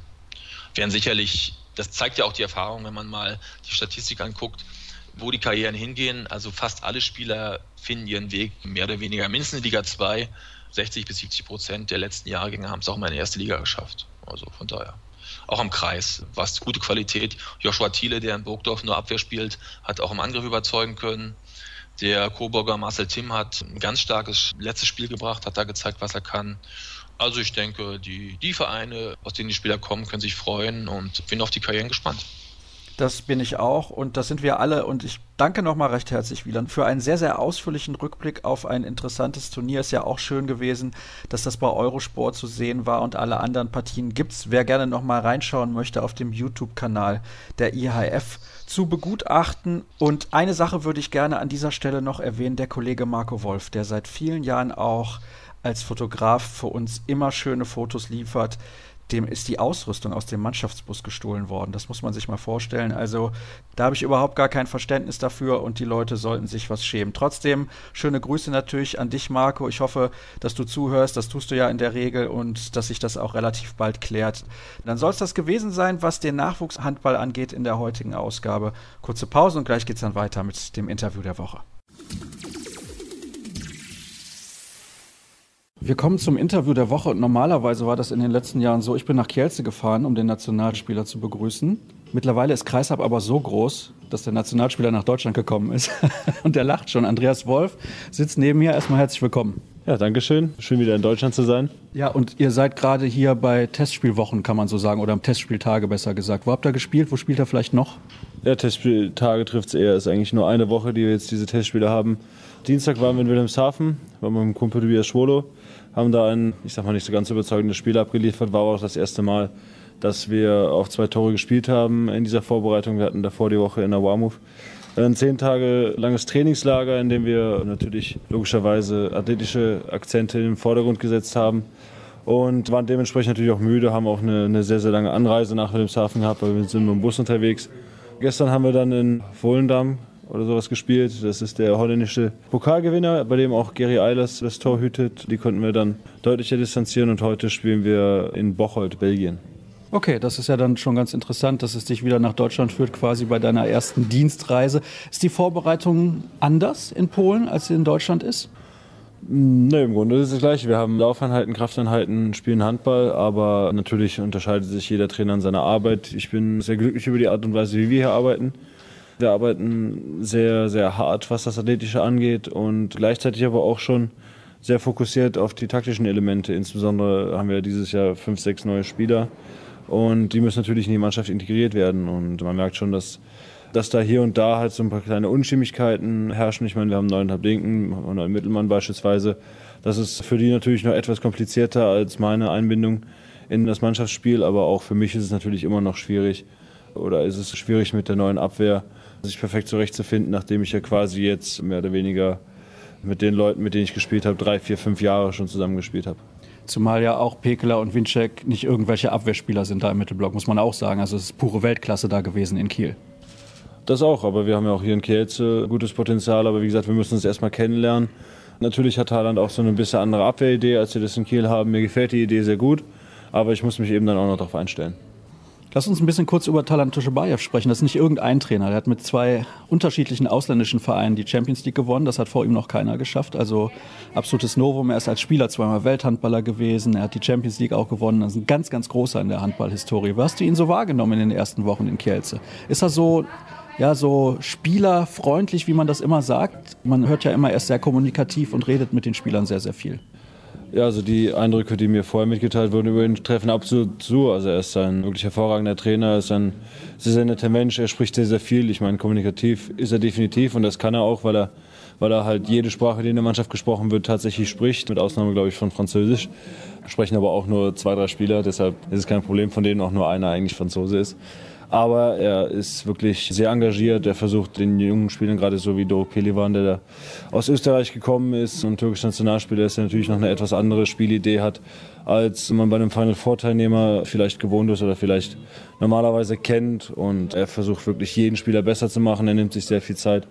werden sicherlich, das zeigt ja auch die Erfahrung, wenn man mal die Statistik anguckt, wo die Karrieren hingehen. Also fast alle Spieler finden ihren Weg mehr oder weniger mindestens in Liga 2. 60 bis 70 Prozent der letzten Jahrgänge haben es auch mal in die erste Liga geschafft. Also von daher. Auch am Kreis war es gute Qualität. Joshua Thiele, der in Burgdorf nur Abwehr spielt, hat auch im Angriff überzeugen können. Der Coburger Marcel Tim hat ein ganz starkes letztes Spiel gebracht, hat da gezeigt, was er kann. Also ich denke, die, die Vereine, aus denen die Spieler kommen, können sich freuen und bin auf die Karrieren gespannt. Das bin ich auch und das sind wir alle. Und ich danke nochmal recht herzlich, Wieland, für einen sehr, sehr ausführlichen Rückblick auf ein interessantes Turnier. Ist ja auch schön gewesen, dass das bei Eurosport zu sehen war und alle anderen Partien gibt es. Wer gerne nochmal reinschauen möchte auf dem YouTube-Kanal der IHF zu begutachten. Und eine Sache würde ich gerne an dieser Stelle noch erwähnen, der Kollege Marco Wolf, der seit vielen Jahren auch als Fotograf für uns immer schöne Fotos liefert dem ist die Ausrüstung aus dem Mannschaftsbus gestohlen worden. Das muss man sich mal vorstellen. Also da habe ich überhaupt gar kein Verständnis dafür und die Leute sollten sich was schämen. Trotzdem schöne Grüße natürlich an dich, Marco. Ich hoffe, dass du zuhörst. Das tust du ja in der Regel und dass sich das auch relativ bald klärt. Dann soll es das gewesen sein, was den Nachwuchshandball angeht in der heutigen Ausgabe. Kurze Pause und gleich geht es dann weiter mit dem Interview der Woche. Wir kommen zum Interview der Woche normalerweise war das in den letzten Jahren so, ich bin nach Kielce gefahren, um den Nationalspieler zu begrüßen. Mittlerweile ist Kreisab aber so groß, dass der Nationalspieler nach Deutschland gekommen ist. und der lacht schon. Andreas Wolf sitzt neben mir. Erstmal herzlich willkommen. Ja, danke schön. Schön wieder in Deutschland zu sein. Ja, und ihr seid gerade hier bei Testspielwochen, kann man so sagen, oder Testspieltage besser gesagt. Wo habt ihr gespielt? Wo spielt ihr vielleicht noch? Ja, Testspieltage trifft es eher. Es ist eigentlich nur eine Woche, die wir jetzt diese Testspiele haben. Dienstag waren wir in Wilhelmshaven, waren wir mit dem Kumpel Tobias Schwolo haben da ein, ich sag mal, nicht so ganz überzeugendes Spiel abgeliefert. War auch das erste Mal, dass wir auch zwei Tore gespielt haben in dieser Vorbereitung. Wir hatten davor die Woche in Awamuf ein zehn Tage langes Trainingslager, in dem wir natürlich logischerweise athletische Akzente in den Vordergrund gesetzt haben und waren dementsprechend natürlich auch müde, haben auch eine, eine sehr, sehr lange Anreise nach Wilhelmshaven gehabt, weil wir sind mit dem Bus unterwegs. Gestern haben wir dann in Volendam oder sowas gespielt. Das ist der holländische Pokalgewinner, bei dem auch Gary Eilers das Tor hütet. Die konnten wir dann deutlicher distanzieren und heute spielen wir in Bocholt, Belgien. Okay, das ist ja dann schon ganz interessant, dass es dich wieder nach Deutschland führt, quasi bei deiner ersten Dienstreise. Ist die Vorbereitung anders in Polen, als sie in Deutschland ist? Ne, im Grunde ist es das gleiche. Wir haben Laufeinheiten, Krafteinheiten, spielen Handball, aber natürlich unterscheidet sich jeder Trainer an seiner Arbeit. Ich bin sehr glücklich über die Art und Weise, wie wir hier arbeiten. Wir arbeiten sehr, sehr hart, was das Athletische angeht und gleichzeitig aber auch schon sehr fokussiert auf die taktischen Elemente. Insbesondere haben wir dieses Jahr fünf, sechs neue Spieler und die müssen natürlich in die Mannschaft integriert werden. Und man merkt schon, dass, dass da hier und da halt so ein paar kleine Unstimmigkeiten herrschen. Ich meine, wir haben einen neuen Mittelmann beispielsweise. Das ist für die natürlich noch etwas komplizierter als meine Einbindung in das Mannschaftsspiel, aber auch für mich ist es natürlich immer noch schwierig oder ist es schwierig mit der neuen Abwehr sich perfekt zurechtzufinden, nachdem ich ja quasi jetzt mehr oder weniger mit den Leuten, mit denen ich gespielt habe, drei, vier, fünf Jahre schon zusammengespielt habe. Zumal ja auch Pekeler und Winczek nicht irgendwelche Abwehrspieler sind da im Mittelblock, muss man auch sagen. Also es ist pure Weltklasse da gewesen in Kiel. Das auch, aber wir haben ja auch hier in Kielce gutes Potenzial, aber wie gesagt, wir müssen uns erstmal kennenlernen. Natürlich hat Thailand auch so eine bisschen andere Abwehridee, als wir das in Kiel haben. Mir gefällt die Idee sehr gut, aber ich muss mich eben dann auch noch darauf einstellen. Lass uns ein bisschen kurz über Talant Toschebayev sprechen. Das ist nicht irgendein Trainer. Der hat mit zwei unterschiedlichen ausländischen Vereinen die Champions League gewonnen. Das hat vor ihm noch keiner geschafft. Also absolutes Novum. Er ist als Spieler zweimal Welthandballer gewesen. Er hat die Champions League auch gewonnen. Das ist ein ganz, ganz großer in der Handballhistorie. Wie hast du ihn so wahrgenommen in den ersten Wochen in Kielce? Ist er so ja, so spielerfreundlich, wie man das immer sagt. Man hört ja immer, er ist sehr kommunikativ und redet mit den Spielern sehr, sehr viel. Ja, also die Eindrücke, die mir vorher mitgeteilt wurden über ihn, treffen absolut zu. Also er ist ein wirklich hervorragender Trainer, er ist ein sehr, sehr netter Mensch, er spricht sehr, sehr viel. Ich meine, kommunikativ ist er definitiv und das kann er auch, weil er, weil er halt jede Sprache, die in der Mannschaft gesprochen wird, tatsächlich spricht. Mit Ausnahme, glaube ich, von Französisch. Sprechen aber auch nur zwei, drei Spieler, deshalb ist es kein Problem, von denen auch nur einer eigentlich Franzose ist. Aber er ist wirklich sehr engagiert. Er versucht den jungen Spielern, gerade so wie Doro Pelivan, der da aus Österreich gekommen ist und türkischer Nationalspieler ist, der natürlich noch eine etwas andere Spielidee hat, als man bei einem Final Four Teilnehmer vielleicht gewohnt ist oder vielleicht normalerweise kennt. Und er versucht wirklich jeden Spieler besser zu machen. Er nimmt sich sehr viel Zeit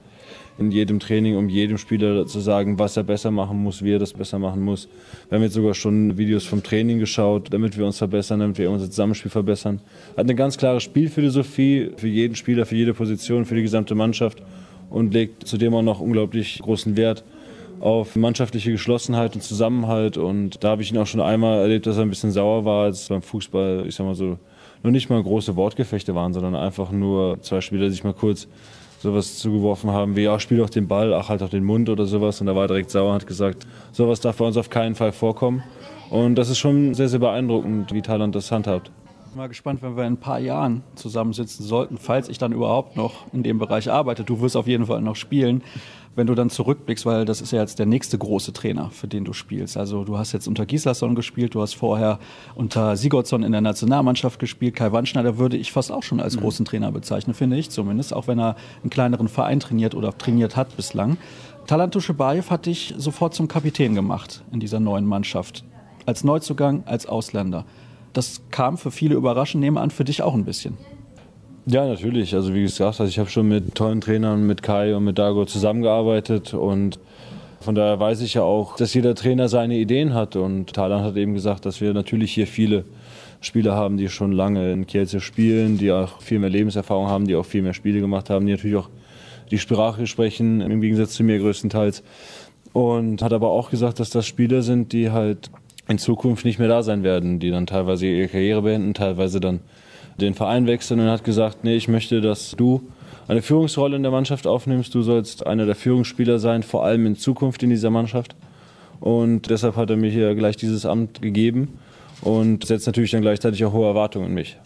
in jedem Training, um jedem Spieler zu sagen, was er besser machen muss, wie er das besser machen muss. Wir haben jetzt sogar schon Videos vom Training geschaut, damit wir uns verbessern, damit wir unser Zusammenspiel verbessern. Hat eine ganz klare Spielphilosophie für jeden Spieler, für jede Position, für die gesamte Mannschaft und legt zudem auch noch unglaublich großen Wert auf mannschaftliche Geschlossenheit und Zusammenhalt. Und da habe ich ihn auch schon einmal erlebt, dass er ein bisschen sauer war, als beim Fußball, ich sag mal so, nur nicht mal große Wortgefechte waren, sondern einfach nur zwei Spieler sich mal kurz sowas zugeworfen haben wie, ja, spiel doch den Ball, ach, halt doch den Mund oder sowas. Und da war er direkt sauer und hat gesagt, sowas darf bei uns auf keinen Fall vorkommen. Und das ist schon sehr, sehr beeindruckend, wie Thailand das handhabt. Ich bin mal gespannt, wenn wir in ein paar Jahren zusammensitzen sollten, falls ich dann überhaupt noch in dem Bereich arbeite. Du wirst auf jeden Fall noch spielen wenn du dann zurückblickst, weil das ist ja jetzt der nächste große Trainer, für den du spielst. Also du hast jetzt unter Gislason gespielt, du hast vorher unter Sigurdsson in der Nationalmannschaft gespielt. Kai Wandschneider würde ich fast auch schon als mhm. großen Trainer bezeichnen, finde ich zumindest, auch wenn er einen kleineren Verein trainiert oder trainiert hat bislang. Talant Tuschebaev hat dich sofort zum Kapitän gemacht in dieser neuen Mannschaft. Als Neuzugang, als Ausländer. Das kam für viele überraschend, nehme an, für dich auch ein bisschen. Ja, natürlich. Also wie gesagt, ich habe schon mit tollen Trainern, mit Kai und mit Dago zusammengearbeitet und von daher weiß ich ja auch, dass jeder Trainer seine Ideen hat und Thailand hat eben gesagt, dass wir natürlich hier viele Spieler haben, die schon lange in Kielce spielen, die auch viel mehr Lebenserfahrung haben, die auch viel mehr Spiele gemacht haben, die natürlich auch die Sprache sprechen, im Gegensatz zu mir größtenteils. Und hat aber auch gesagt, dass das Spieler sind, die halt in Zukunft nicht mehr da sein werden, die dann teilweise ihre Karriere beenden, teilweise dann den Verein wechseln und hat gesagt, nee, ich möchte, dass du eine Führungsrolle in der Mannschaft aufnimmst. Du sollst einer der Führungsspieler sein, vor allem in Zukunft in dieser Mannschaft. Und deshalb hat er mir hier gleich dieses Amt gegeben und setzt natürlich dann gleichzeitig auch hohe Erwartungen in mich.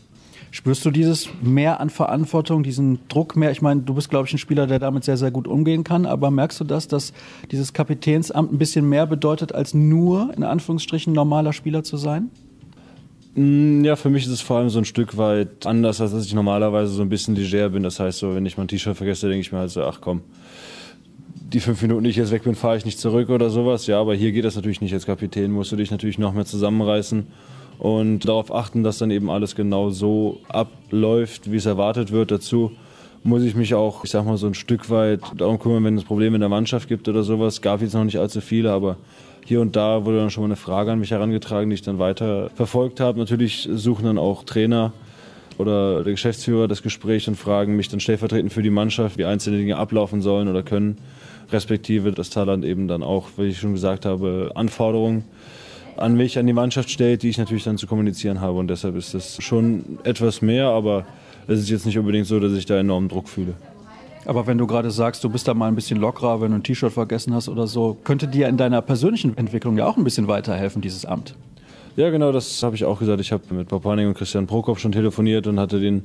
Spürst du dieses mehr an Verantwortung, diesen Druck mehr? Ich meine, du bist, glaube ich, ein Spieler, der damit sehr, sehr gut umgehen kann, aber merkst du das, dass dieses Kapitänsamt ein bisschen mehr bedeutet, als nur, in Anführungsstrichen, normaler Spieler zu sein? Mm, ja, für mich ist es vor allem so ein Stück weit anders, als dass ich normalerweise so ein bisschen leger bin. Das heißt, so, wenn ich mein T-Shirt vergesse, denke ich mir halt so, ach komm, die fünf Minuten, die ich jetzt weg bin, fahre ich nicht zurück oder sowas. Ja, aber hier geht das natürlich nicht. Als Kapitän musst du dich natürlich noch mehr zusammenreißen und darauf achten, dass dann eben alles genau so abläuft, wie es erwartet wird. Dazu muss ich mich auch, ich sag mal, so ein Stück weit darum kümmern, wenn es Probleme in der Mannschaft gibt oder sowas. Gab jetzt noch nicht allzu viele, aber hier und da wurde dann schon mal eine Frage an mich herangetragen, die ich dann weiter verfolgt habe. Natürlich suchen dann auch Trainer oder der Geschäftsführer das Gespräch und fragen mich dann stellvertretend für die Mannschaft, wie einzelne Dinge ablaufen sollen oder können, respektive das Talent eben dann auch, wie ich schon gesagt habe, Anforderungen an mich, an die Mannschaft stellt, die ich natürlich dann zu kommunizieren habe. Und deshalb ist das schon etwas mehr, aber es ist jetzt nicht unbedingt so, dass ich da enormen Druck fühle. Aber wenn du gerade sagst, du bist da mal ein bisschen lockerer, wenn du ein T-Shirt vergessen hast oder so, könnte dir in deiner persönlichen Entwicklung ja auch ein bisschen weiterhelfen, dieses Amt. Ja, genau, das habe ich auch gesagt. Ich habe mit Papanik und Christian Prokop schon telefoniert und hatte den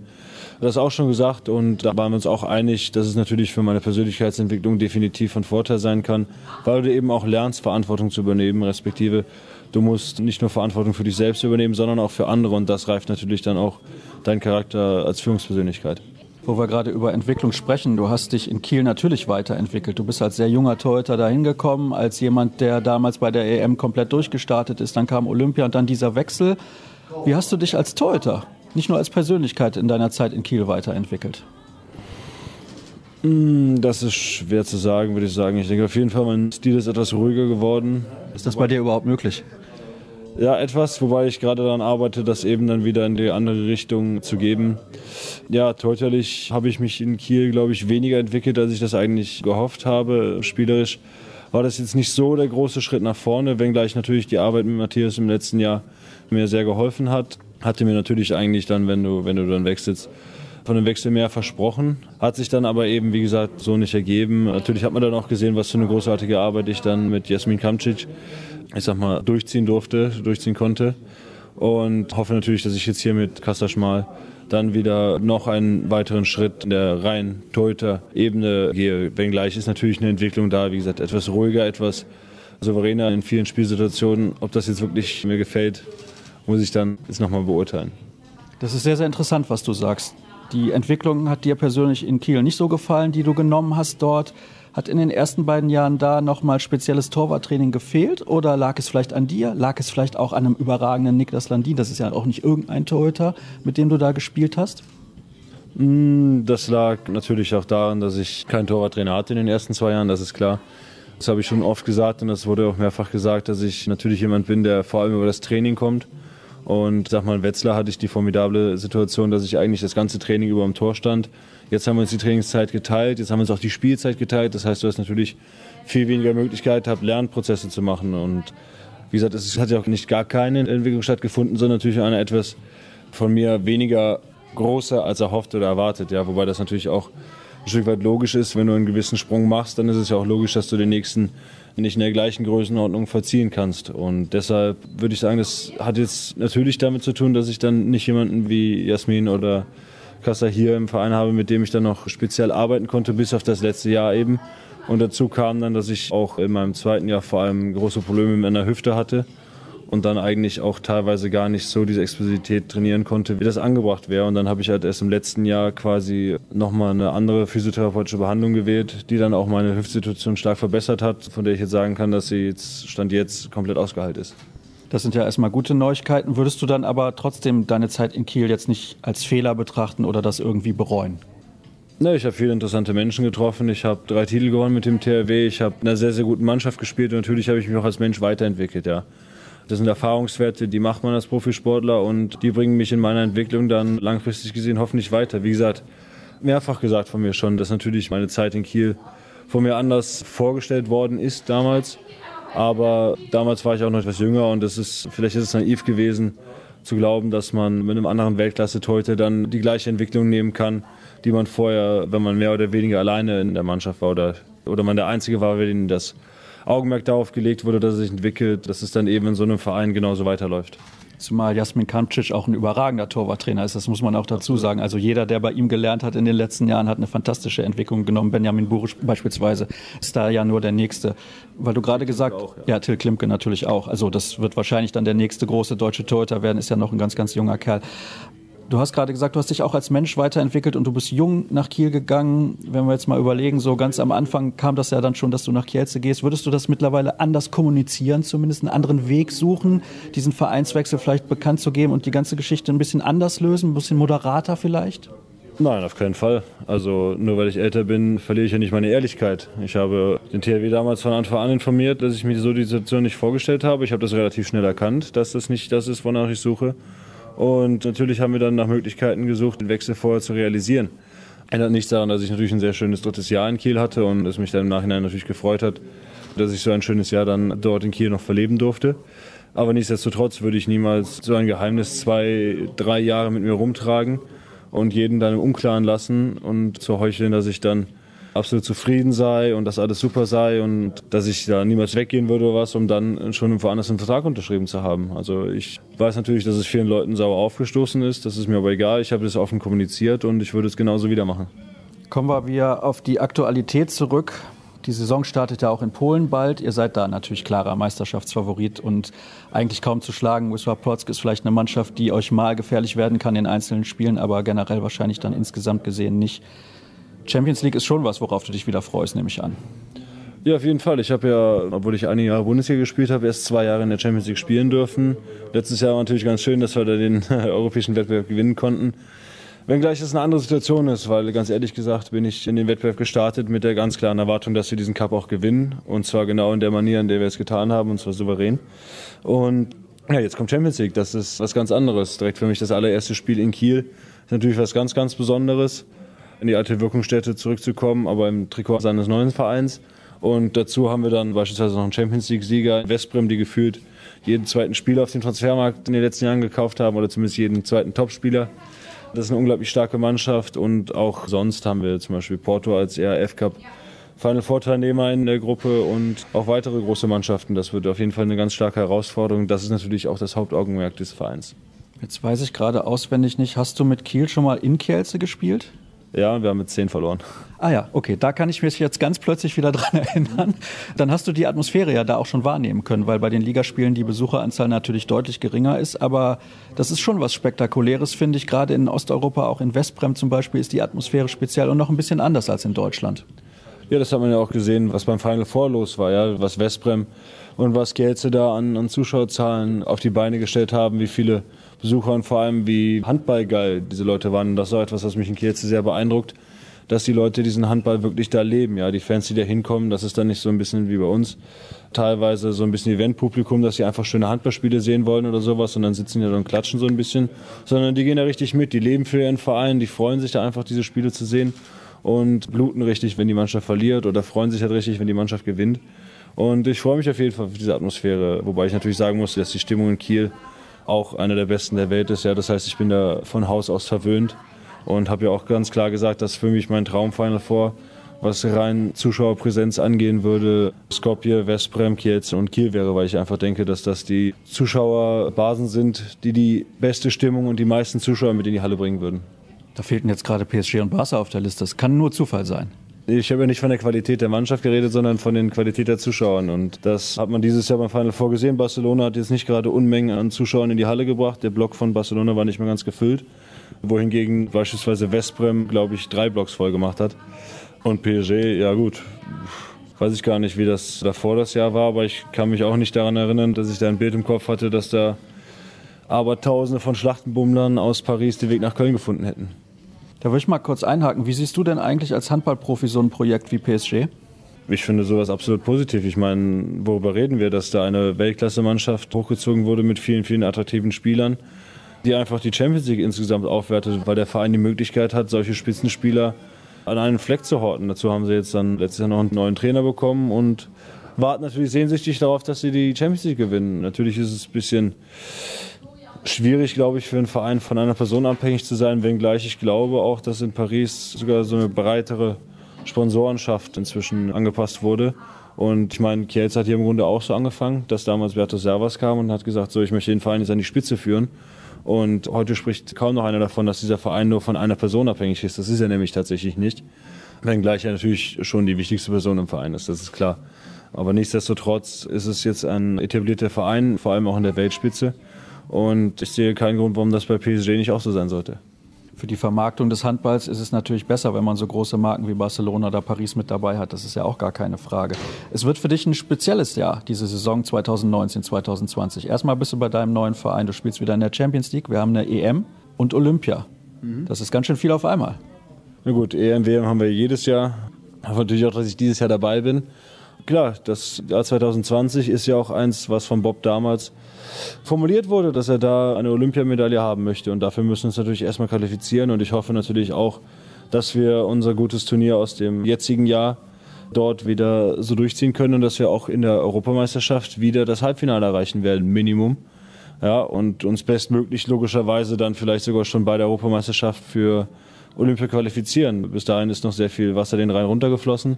das auch schon gesagt und da waren wir uns auch einig, dass es natürlich für meine Persönlichkeitsentwicklung definitiv von Vorteil sein kann, weil du eben auch lernst, Verantwortung zu übernehmen, respektive du musst nicht nur Verantwortung für dich selbst übernehmen, sondern auch für andere und das reift natürlich dann auch deinen Charakter als Führungspersönlichkeit wo wir gerade über Entwicklung sprechen. Du hast dich in Kiel natürlich weiterentwickelt. Du bist als sehr junger Torhüter dahin gekommen, als jemand, der damals bei der EM komplett durchgestartet ist. Dann kam Olympia und dann dieser Wechsel. Wie hast du dich als Torhüter, nicht nur als Persönlichkeit in deiner Zeit in Kiel weiterentwickelt? Hm, das ist schwer zu sagen, würde ich sagen. Ich denke auf jeden Fall, mein Stil ist etwas ruhiger geworden. Ist das bei dir überhaupt möglich? Ja, etwas, wobei ich gerade daran arbeite, das eben dann wieder in die andere Richtung zu geben. Ja, torterlich habe ich mich in Kiel, glaube ich, weniger entwickelt, als ich das eigentlich gehofft habe. Spielerisch war das jetzt nicht so der große Schritt nach vorne, wenngleich natürlich die Arbeit mit Matthias im letzten Jahr mir sehr geholfen hat. Hatte mir natürlich eigentlich dann, wenn du, wenn du dann wechselst, von dem Wechsel mehr versprochen. Hat sich dann aber eben, wie gesagt, so nicht ergeben. Natürlich hat man dann auch gesehen, was für eine großartige Arbeit ich dann mit Jasmin Kamcic ich sag mal, durchziehen durfte, durchziehen konnte. Und hoffe natürlich, dass ich jetzt hier mit Kasta Schmal dann wieder noch einen weiteren Schritt in der rein Torhüter-Ebene gehe. Wenngleich ist natürlich eine Entwicklung da, wie gesagt, etwas ruhiger, etwas souveräner in vielen Spielsituationen. Ob das jetzt wirklich mir gefällt, muss ich dann jetzt nochmal beurteilen. Das ist sehr, sehr interessant, was du sagst. Die Entwicklung hat dir persönlich in Kiel nicht so gefallen, die du genommen hast dort. Hat in den ersten beiden Jahren da nochmal spezielles Torwarttraining gefehlt oder lag es vielleicht an dir? Lag es vielleicht auch an einem überragenden Niklas Landin? Das ist ja auch nicht irgendein Torhüter, mit dem du da gespielt hast. Mm, das lag natürlich auch daran, dass ich keinen Torwarttrainer hatte in den ersten zwei Jahren, das ist klar. Das habe ich schon oft gesagt und das wurde auch mehrfach gesagt, dass ich natürlich jemand bin, der vor allem über das Training kommt. Und sag mal, in Wetzlar hatte ich die formidable Situation, dass ich eigentlich das ganze Training über am Tor stand. Jetzt haben wir uns die Trainingszeit geteilt, jetzt haben wir uns auch die Spielzeit geteilt. Das heißt, du hast natürlich viel weniger Möglichkeit, gehabt, Lernprozesse zu machen. Und wie gesagt, es hat ja auch nicht gar keine Entwicklung stattgefunden, sondern natürlich eine etwas von mir weniger große als erhofft oder erwartet. Ja, wobei das natürlich auch ein Stück weit logisch ist. Wenn du einen gewissen Sprung machst, dann ist es ja auch logisch, dass du den nächsten nicht in der gleichen Größenordnung verziehen kannst. Und deshalb würde ich sagen, das hat jetzt natürlich damit zu tun, dass ich dann nicht jemanden wie Jasmin oder Kassa hier im Verein habe, mit dem ich dann noch speziell arbeiten konnte, bis auf das letzte Jahr eben. Und dazu kam dann, dass ich auch in meinem zweiten Jahr vor allem große Probleme mit meiner Hüfte hatte und dann eigentlich auch teilweise gar nicht so diese Explosivität trainieren konnte, wie das angebracht wäre. Und dann habe ich halt erst im letzten Jahr quasi nochmal eine andere physiotherapeutische Behandlung gewählt, die dann auch meine Hüftsituation stark verbessert hat, von der ich jetzt sagen kann, dass sie jetzt Stand jetzt komplett ausgeheilt ist. Das sind ja erstmal gute Neuigkeiten. Würdest du dann aber trotzdem deine Zeit in Kiel jetzt nicht als Fehler betrachten oder das irgendwie bereuen? Ne, ich habe viele interessante Menschen getroffen. Ich habe drei Titel gewonnen mit dem THW. Ich habe in einer sehr, sehr guten Mannschaft gespielt und natürlich habe ich mich auch als Mensch weiterentwickelt, ja. Das sind Erfahrungswerte, die macht man als Profisportler und die bringen mich in meiner Entwicklung dann langfristig gesehen hoffentlich weiter. Wie gesagt, mehrfach gesagt von mir schon, dass natürlich meine Zeit in Kiel von mir anders vorgestellt worden ist damals. Aber damals war ich auch noch etwas jünger und es ist, vielleicht ist es naiv gewesen, zu glauben, dass man mit einem anderen weltklasse heute dann die gleiche Entwicklung nehmen kann, die man vorher, wenn man mehr oder weniger alleine in der Mannschaft war oder, oder man der Einzige war, der das Augenmerk darauf gelegt wurde, dass es sich entwickelt, dass es dann eben in so einem Verein genauso weiterläuft. Zumal Jasmin Kamcic auch ein überragender Torwarttrainer ist, das muss man auch dazu sagen. Also jeder, der bei ihm gelernt hat in den letzten Jahren, hat eine fantastische Entwicklung genommen. Benjamin Burisch beispielsweise ist da ja nur der Nächste. Weil du gerade gesagt, auch, ja. ja, Till Klimke natürlich auch. Also das wird wahrscheinlich dann der nächste große deutsche Torhüter werden, ist ja noch ein ganz, ganz junger Kerl. Du hast gerade gesagt, du hast dich auch als Mensch weiterentwickelt und du bist jung nach Kiel gegangen. Wenn wir jetzt mal überlegen, so ganz am Anfang kam das ja dann schon, dass du nach Kielce gehst. Würdest du das mittlerweile anders kommunizieren, zumindest einen anderen Weg suchen, diesen Vereinswechsel vielleicht bekannt zu geben und die ganze Geschichte ein bisschen anders lösen, ein bisschen moderater vielleicht? Nein, auf keinen Fall. Also nur weil ich älter bin, verliere ich ja nicht meine Ehrlichkeit. Ich habe den THW damals von Anfang an informiert, dass ich mir so die Situation nicht vorgestellt habe. Ich habe das relativ schnell erkannt, dass das nicht das ist, wonach ich suche. Und natürlich haben wir dann nach Möglichkeiten gesucht, den Wechsel vorher zu realisieren. Ändert nichts daran, dass ich natürlich ein sehr schönes drittes Jahr in Kiel hatte und es mich dann im Nachhinein natürlich gefreut hat, dass ich so ein schönes Jahr dann dort in Kiel noch verleben durfte. Aber nichtsdestotrotz würde ich niemals so ein Geheimnis zwei, drei Jahre mit mir rumtragen und jeden dann im Unklaren lassen und zu heucheln, dass ich dann absolut zufrieden sei und dass alles super sei und dass ich da niemals weggehen würde oder was, um dann schon woanders einen Vertrag unterschrieben zu haben. Also ich weiß natürlich, dass es vielen Leuten sauer aufgestoßen ist, das ist mir aber egal. Ich habe das offen kommuniziert und ich würde es genauso wieder machen. Kommen wir wieder auf die Aktualität zurück. Die Saison startet ja auch in Polen bald. Ihr seid da natürlich klarer Meisterschaftsfavorit und eigentlich kaum zu schlagen. Wisła Plock ist vielleicht eine Mannschaft, die euch mal gefährlich werden kann in einzelnen Spielen, aber generell wahrscheinlich dann insgesamt gesehen nicht. Champions League ist schon was, worauf du dich wieder freust, nehme ich an. Ja, auf jeden Fall. Ich habe ja, obwohl ich einige Jahre Bundesliga gespielt habe, erst zwei Jahre in der Champions League spielen dürfen. Letztes Jahr war natürlich ganz schön, dass wir da den europäischen Wettbewerb gewinnen konnten. Wenngleich es eine andere Situation ist, weil ganz ehrlich gesagt bin ich in den Wettbewerb gestartet mit der ganz klaren Erwartung, dass wir diesen Cup auch gewinnen. Und zwar genau in der Manier, in der wir es getan haben, und zwar souverän. Und ja, jetzt kommt Champions League. Das ist was ganz anderes. Direkt für mich das allererste Spiel in Kiel. Ist natürlich was ganz, ganz Besonderes in die alte Wirkungsstätte zurückzukommen, aber im Trikot seines neuen Vereins. Und dazu haben wir dann beispielsweise noch einen Champions League-Sieger in Westbrem, die gefühlt jeden zweiten Spieler auf dem Transfermarkt in den letzten Jahren gekauft haben oder zumindest jeden zweiten Topspieler. Das ist eine unglaublich starke Mannschaft und auch sonst haben wir zum Beispiel Porto als ERF Cup Final Vorteilnehmer in der Gruppe und auch weitere große Mannschaften. Das wird auf jeden Fall eine ganz starke Herausforderung. Das ist natürlich auch das Hauptaugenmerk des Vereins. Jetzt weiß ich gerade auswendig nicht, hast du mit Kiel schon mal in Kielce gespielt? Ja, wir haben mit 10 verloren. Ah ja, okay, da kann ich mich jetzt ganz plötzlich wieder dran erinnern. Dann hast du die Atmosphäre ja da auch schon wahrnehmen können, weil bei den Ligaspielen die Besucheranzahl natürlich deutlich geringer ist. Aber das ist schon was Spektakuläres, finde ich. Gerade in Osteuropa, auch in Westbrem zum Beispiel, ist die Atmosphäre speziell und noch ein bisschen anders als in Deutschland. Ja, das hat man ja auch gesehen, was beim Final Four los war, ja, was Westbrem und was Kielce da an, an Zuschauerzahlen auf die Beine gestellt haben, wie viele Besucher und vor allem wie handballgeil diese Leute waren. Und das auch etwas, was mich in Kielce sehr beeindruckt, dass die Leute diesen Handball wirklich da leben. Ja, die Fans, die da hinkommen, das ist dann nicht so ein bisschen wie bei uns. Teilweise so ein bisschen Eventpublikum, dass sie einfach schöne Handballspiele sehen wollen oder sowas und dann sitzen die da und klatschen so ein bisschen, sondern die gehen da richtig mit, die leben für ihren Verein, die freuen sich da einfach diese Spiele zu sehen und bluten richtig, wenn die Mannschaft verliert oder freuen sich halt richtig, wenn die Mannschaft gewinnt. Und ich freue mich auf jeden Fall auf diese Atmosphäre, wobei ich natürlich sagen muss, dass die Stimmung in Kiel auch eine der besten der Welt ist. Ja, das heißt, ich bin da von Haus aus verwöhnt und habe ja auch ganz klar gesagt, dass für mich mein Traumfinal vor, was rein Zuschauerpräsenz angehen würde, Skopje, Westbrem, Kielce und Kiel wäre, weil ich einfach denke, dass das die Zuschauerbasen sind, die die beste Stimmung und die meisten Zuschauer mit in die Halle bringen würden. Da fehlten jetzt gerade PSG und Barca auf der Liste. Das kann nur Zufall sein. Ich habe ja nicht von der Qualität der Mannschaft geredet, sondern von der Qualität der Zuschauer. Und das hat man dieses Jahr beim Final vorgesehen. Barcelona hat jetzt nicht gerade Unmengen an Zuschauern in die Halle gebracht. Der Block von Barcelona war nicht mehr ganz gefüllt. Wohingegen beispielsweise Westbrem, glaube ich, drei Blocks voll gemacht hat. Und PSG, ja gut, weiß ich gar nicht, wie das davor das Jahr war, aber ich kann mich auch nicht daran erinnern, dass ich da ein Bild im Kopf hatte, dass da aber Tausende von Schlachtenbummlern aus Paris den Weg nach Köln gefunden hätten. Da würde ich mal kurz einhaken. Wie siehst du denn eigentlich als Handballprofi so ein Projekt wie PSG? Ich finde sowas absolut positiv. Ich meine, worüber reden wir, dass da eine Weltklasse-Mannschaft hochgezogen wurde mit vielen, vielen attraktiven Spielern, die einfach die Champions League insgesamt aufwertet, weil der Verein die Möglichkeit hat, solche Spitzenspieler an einen Fleck zu horten. Dazu haben sie jetzt dann letztes Jahr noch einen neuen Trainer bekommen und warten natürlich sehnsüchtig darauf, dass sie die Champions League gewinnen. Natürlich ist es ein bisschen schwierig, glaube ich, für einen Verein von einer Person abhängig zu sein, wenngleich ich glaube auch, dass in Paris sogar so eine breitere Sponsorenschaft inzwischen angepasst wurde. Und ich meine, Kielz hat hier im Grunde auch so angefangen, dass damals Bertus Servas kam und hat gesagt, so, ich möchte den Verein jetzt an die Spitze führen. Und heute spricht kaum noch einer davon, dass dieser Verein nur von einer Person abhängig ist. Das ist er nämlich tatsächlich nicht. Wenngleich er natürlich schon die wichtigste Person im Verein ist, das ist klar. Aber nichtsdestotrotz ist es jetzt ein etablierter Verein, vor allem auch in der Weltspitze. Und ich sehe keinen Grund, warum das bei PSG nicht auch so sein sollte. Für die Vermarktung des Handballs ist es natürlich besser, wenn man so große Marken wie Barcelona oder Paris mit dabei hat. Das ist ja auch gar keine Frage. Es wird für dich ein spezielles Jahr, diese Saison 2019, 2020. Erstmal bist du bei deinem neuen Verein. Du spielst wieder in der Champions League. Wir haben eine EM und Olympia. Mhm. Das ist ganz schön viel auf einmal. Na gut, EM, WM haben wir jedes Jahr. Aber natürlich auch, dass ich dieses Jahr dabei bin. Klar, das Jahr 2020 ist ja auch eins, was von Bob damals formuliert wurde, dass er da eine Olympiamedaille haben möchte. Und dafür müssen wir uns natürlich erstmal qualifizieren. Und ich hoffe natürlich auch, dass wir unser gutes Turnier aus dem jetzigen Jahr dort wieder so durchziehen können und dass wir auch in der Europameisterschaft wieder das Halbfinale erreichen werden, Minimum. Ja, und uns bestmöglich logischerweise dann vielleicht sogar schon bei der Europameisterschaft für Olympia qualifizieren. Bis dahin ist noch sehr viel Wasser den Rhein runtergeflossen.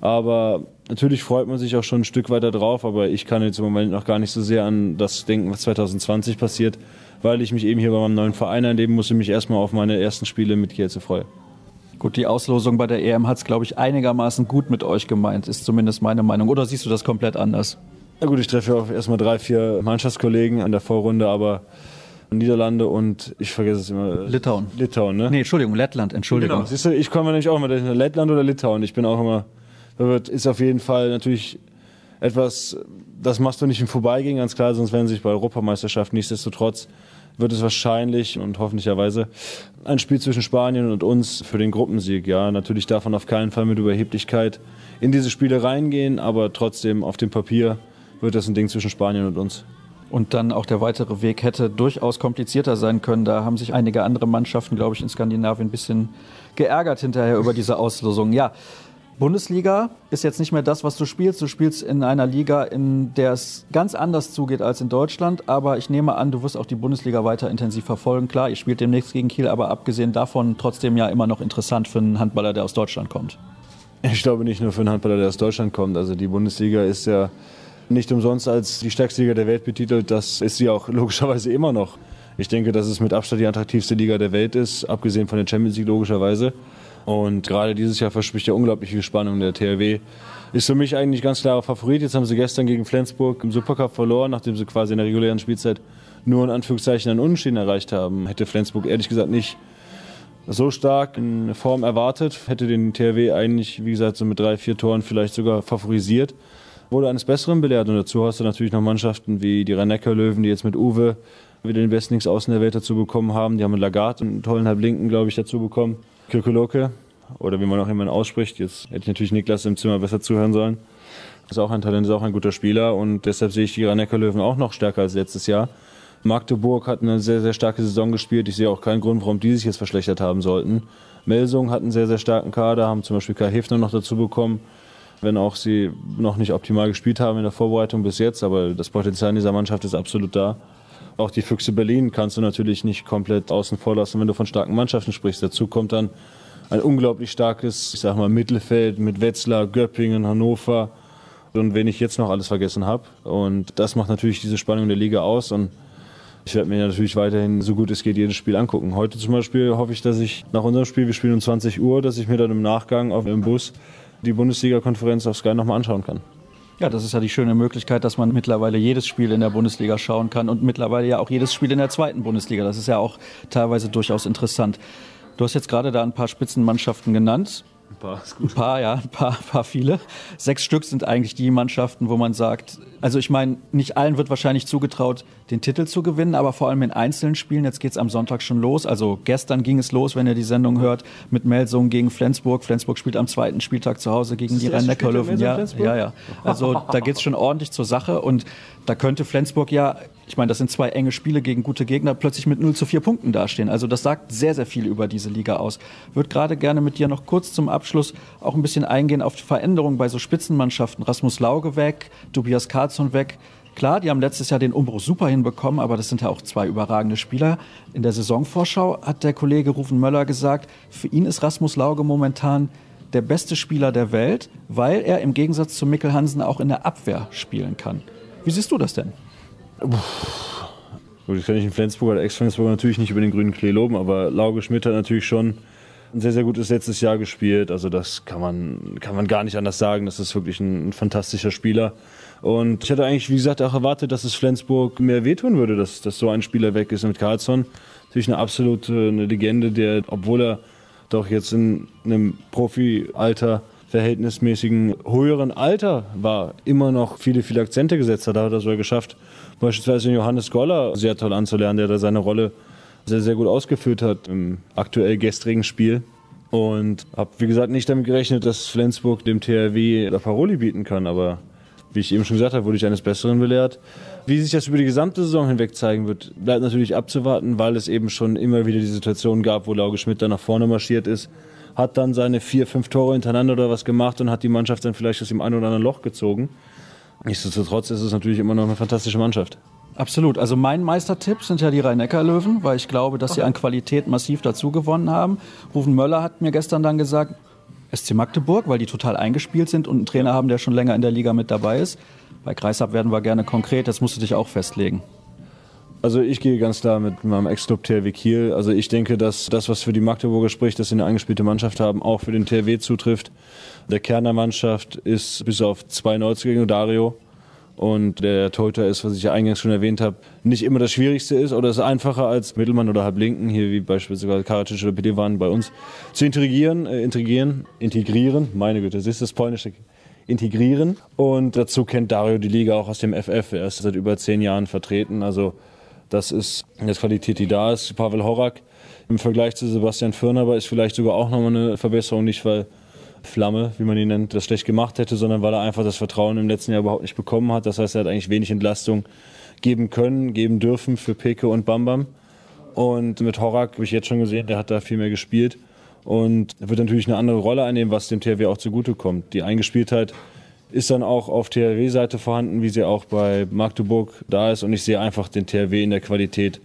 Aber natürlich freut man sich auch schon ein Stück weiter drauf, aber ich kann jetzt im Moment noch gar nicht so sehr an das denken, was 2020 passiert, weil ich mich eben hier bei meinem neuen Verein erleben muss und mich erstmal auf meine ersten Spiele mit Kielce freue. Gut, die Auslosung bei der EM hat es, glaube ich, einigermaßen gut mit euch gemeint, ist zumindest meine Meinung. Oder siehst du das komplett anders? Na gut, ich treffe auch erstmal drei, vier Mannschaftskollegen an der Vorrunde, aber Niederlande und ich vergesse es immer. Litauen. Litauen, ne? Nee, Entschuldigung, Lettland, Entschuldigung. Genau. Siehst du, ich komme nämlich auch immer Lettland oder Litauen. Ich bin auch immer wird, ist auf jeden Fall natürlich etwas, das machst du nicht im Vorbeigehen, ganz klar, sonst sie sich bei Europameisterschaften. Nichtsdestotrotz wird es wahrscheinlich und hoffentlicherweise ein Spiel zwischen Spanien und uns für den Gruppensieg. Ja, natürlich darf man auf keinen Fall mit Überheblichkeit in diese Spiele reingehen, aber trotzdem auf dem Papier wird das ein Ding zwischen Spanien und uns. Und dann auch der weitere Weg hätte durchaus komplizierter sein können. Da haben sich einige andere Mannschaften, glaube ich, in Skandinavien ein bisschen geärgert hinterher über diese Auslosung. Ja, Bundesliga ist jetzt nicht mehr das, was du spielst. Du spielst in einer Liga, in der es ganz anders zugeht als in Deutschland. Aber ich nehme an, du wirst auch die Bundesliga weiter intensiv verfolgen. Klar, ihr spielt demnächst gegen Kiel, aber abgesehen davon trotzdem ja immer noch interessant für einen Handballer, der aus Deutschland kommt. Ich glaube nicht nur für einen Handballer, der aus Deutschland kommt. Also die Bundesliga ist ja nicht umsonst als die stärkste Liga der Welt betitelt. Das ist sie auch logischerweise immer noch. Ich denke, dass es mit Abstand die attraktivste Liga der Welt ist, abgesehen von der Champions League logischerweise. Und gerade dieses Jahr verspricht ja unglaubliche Spannung der THW. Ist für mich eigentlich ganz klarer Favorit. Jetzt haben sie gestern gegen Flensburg im Supercup verloren, nachdem sie quasi in der regulären Spielzeit nur in Anführungszeichen einen Unentschieden erreicht haben. Hätte Flensburg ehrlich gesagt nicht so stark in Form erwartet. Hätte den THW eigentlich, wie gesagt, so mit drei, vier Toren vielleicht sogar favorisiert. Wurde eines Besseren belehrt. Und dazu hast du natürlich noch Mannschaften wie die rhein löwen die jetzt mit Uwe wieder den besten Linksaußen der Welt dazu bekommen haben. Die haben mit Lagarde einen tollen Halblinken, glaube ich, dazu bekommen. Kirkoloke, oder wie man auch immer ausspricht. Jetzt hätte ich natürlich Niklas im Zimmer besser zuhören sollen. Ist auch ein Talent, ist auch ein guter Spieler und deshalb sehe ich die rhein löwen auch noch stärker als letztes Jahr. Magdeburg hat eine sehr, sehr starke Saison gespielt. Ich sehe auch keinen Grund, warum die sich jetzt verschlechtert haben sollten. Melsung hat einen sehr, sehr starken Kader, haben zum Beispiel Kai Hefner noch dazu bekommen, wenn auch sie noch nicht optimal gespielt haben in der Vorbereitung bis jetzt. Aber das Potenzial dieser Mannschaft ist absolut da. Auch die Füchse Berlin kannst du natürlich nicht komplett außen vor lassen, wenn du von starken Mannschaften sprichst. Dazu kommt dann ein unglaublich starkes, ich sag mal, Mittelfeld mit Wetzlar, Göppingen, Hannover und wen ich jetzt noch alles vergessen habe. Und das macht natürlich diese Spannung der Liga aus. Und ich werde mir natürlich weiterhin, so gut es geht, jedes Spiel angucken. Heute zum Beispiel hoffe ich, dass ich nach unserem Spiel, wir spielen um 20 Uhr, dass ich mir dann im Nachgang auf dem Bus die Bundesliga-Konferenz auf Sky nochmal anschauen kann. Ja, das ist ja die schöne Möglichkeit, dass man mittlerweile jedes Spiel in der Bundesliga schauen kann und mittlerweile ja auch jedes Spiel in der zweiten Bundesliga. Das ist ja auch teilweise durchaus interessant. Du hast jetzt gerade da ein paar Spitzenmannschaften genannt. Ein paar, ist gut. Ein paar, ja, ein paar, paar viele. Sechs Stück sind eigentlich die Mannschaften, wo man sagt, also ich meine, nicht allen wird wahrscheinlich zugetraut, den Titel zu gewinnen, aber vor allem in einzelnen Spielen. Jetzt geht es am Sonntag schon los. Also gestern ging es los, wenn ihr die Sendung hört, mit Melsung gegen Flensburg. Flensburg spielt am zweiten Spieltag zu Hause gegen die Rhein-Neckar-Löwen. Ja, ja, ja. Also da geht es schon ordentlich zur Sache und da könnte Flensburg ja, ich meine, das sind zwei enge Spiele gegen gute Gegner, plötzlich mit 0 zu 4 Punkten dastehen. Also das sagt sehr, sehr viel über diese Liga aus. Würde gerade gerne mit dir noch kurz zum Abschluss auch ein bisschen eingehen auf die Veränderungen bei so Spitzenmannschaften. Rasmus Lauge weg, Tobias Karlsson weg. Klar, die haben letztes Jahr den Umbruch super hinbekommen, aber das sind ja auch zwei überragende Spieler. In der Saisonvorschau hat der Kollege Rufen Möller gesagt, für ihn ist Rasmus Lauge momentan der beste Spieler der Welt, weil er im Gegensatz zu Mikkel Hansen auch in der Abwehr spielen kann. Wie siehst du das denn? Gut, das kann ich in Flensburg oder Ex-Flensburg natürlich nicht über den grünen Klee loben, aber Lauge Schmidt hat natürlich schon ein sehr, sehr gutes letztes Jahr gespielt. Also das kann man, kann man gar nicht anders sagen. Das ist wirklich ein, ein fantastischer Spieler. Und ich hatte eigentlich, wie gesagt, auch erwartet, dass es Flensburg mehr wehtun würde, dass, dass so ein Spieler weg ist. mit Karlsson natürlich eine absolute eine Legende, der, obwohl er doch jetzt in einem Profi-Alter verhältnismäßigen höheren Alter war, immer noch viele, viele Akzente gesetzt hat. Da hat er sogar geschafft, beispielsweise Johannes Goller sehr toll anzulernen, der da seine Rolle sehr, sehr gut ausgeführt hat im aktuell gestrigen Spiel. Und habe, wie gesagt, nicht damit gerechnet, dass Flensburg dem THW La Paroli bieten kann. Aber wie ich eben schon gesagt habe, wurde ich eines Besseren belehrt. Wie sich das über die gesamte Saison hinweg zeigen wird, bleibt natürlich abzuwarten, weil es eben schon immer wieder die Situation gab, wo Lauge Schmidt dann nach vorne marschiert ist, hat dann seine vier, fünf Tore hintereinander oder was gemacht und hat die Mannschaft dann vielleicht aus dem einen oder anderen Loch gezogen. Nichtsdestotrotz ist es natürlich immer noch eine fantastische Mannschaft. Absolut. Also mein Meistertipp sind ja die Rhein-Neckar-Löwen, weil ich glaube, dass sie an Qualität massiv dazu gewonnen haben. Rufen Möller hat mir gestern dann gesagt, SC Magdeburg, weil die total eingespielt sind und einen Trainer haben, der schon länger in der Liga mit dabei ist. Bei Kreisab werden wir gerne konkret, das musst du dich auch festlegen. Also ich gehe ganz klar mit meinem Ex-Club THW Kiel. Also ich denke, dass das, was für die Magdeburger spricht, dass sie eine eingespielte Mannschaft haben, auch für den THW zutrifft. Der Kern der Mannschaft ist bis auf zwei Neuzugänge Dario und der Torhüter ist, was ich ja eingangs schon erwähnt habe, nicht immer das Schwierigste ist oder ist einfacher als Mittelmann oder Halblinken, hier wie beispielsweise Karatic oder Pedivan bei uns, zu integrieren, äh, integrieren, integrieren, meine Güte, das ist das polnische, integrieren. Und dazu kennt Dario die Liga auch aus dem FF, er ist seit über zehn Jahren vertreten, also das ist eine Qualität, die da ist. Pavel Horak im Vergleich zu Sebastian Firner ist vielleicht sogar auch nochmal eine Verbesserung, nicht weil Flamme, wie man ihn nennt, das schlecht gemacht hätte, sondern weil er einfach das Vertrauen im letzten Jahr überhaupt nicht bekommen hat. Das heißt, er hat eigentlich wenig Entlastung geben können, geben dürfen für Peke und Bambam. Und mit Horak habe ich jetzt schon gesehen, der hat da viel mehr gespielt und wird natürlich eine andere Rolle einnehmen, was dem THW auch zugutekommt. Die Eingespieltheit ist dann auch auf THW-Seite vorhanden, wie sie auch bei Magdeburg da ist. Und ich sehe einfach den THW in der Qualität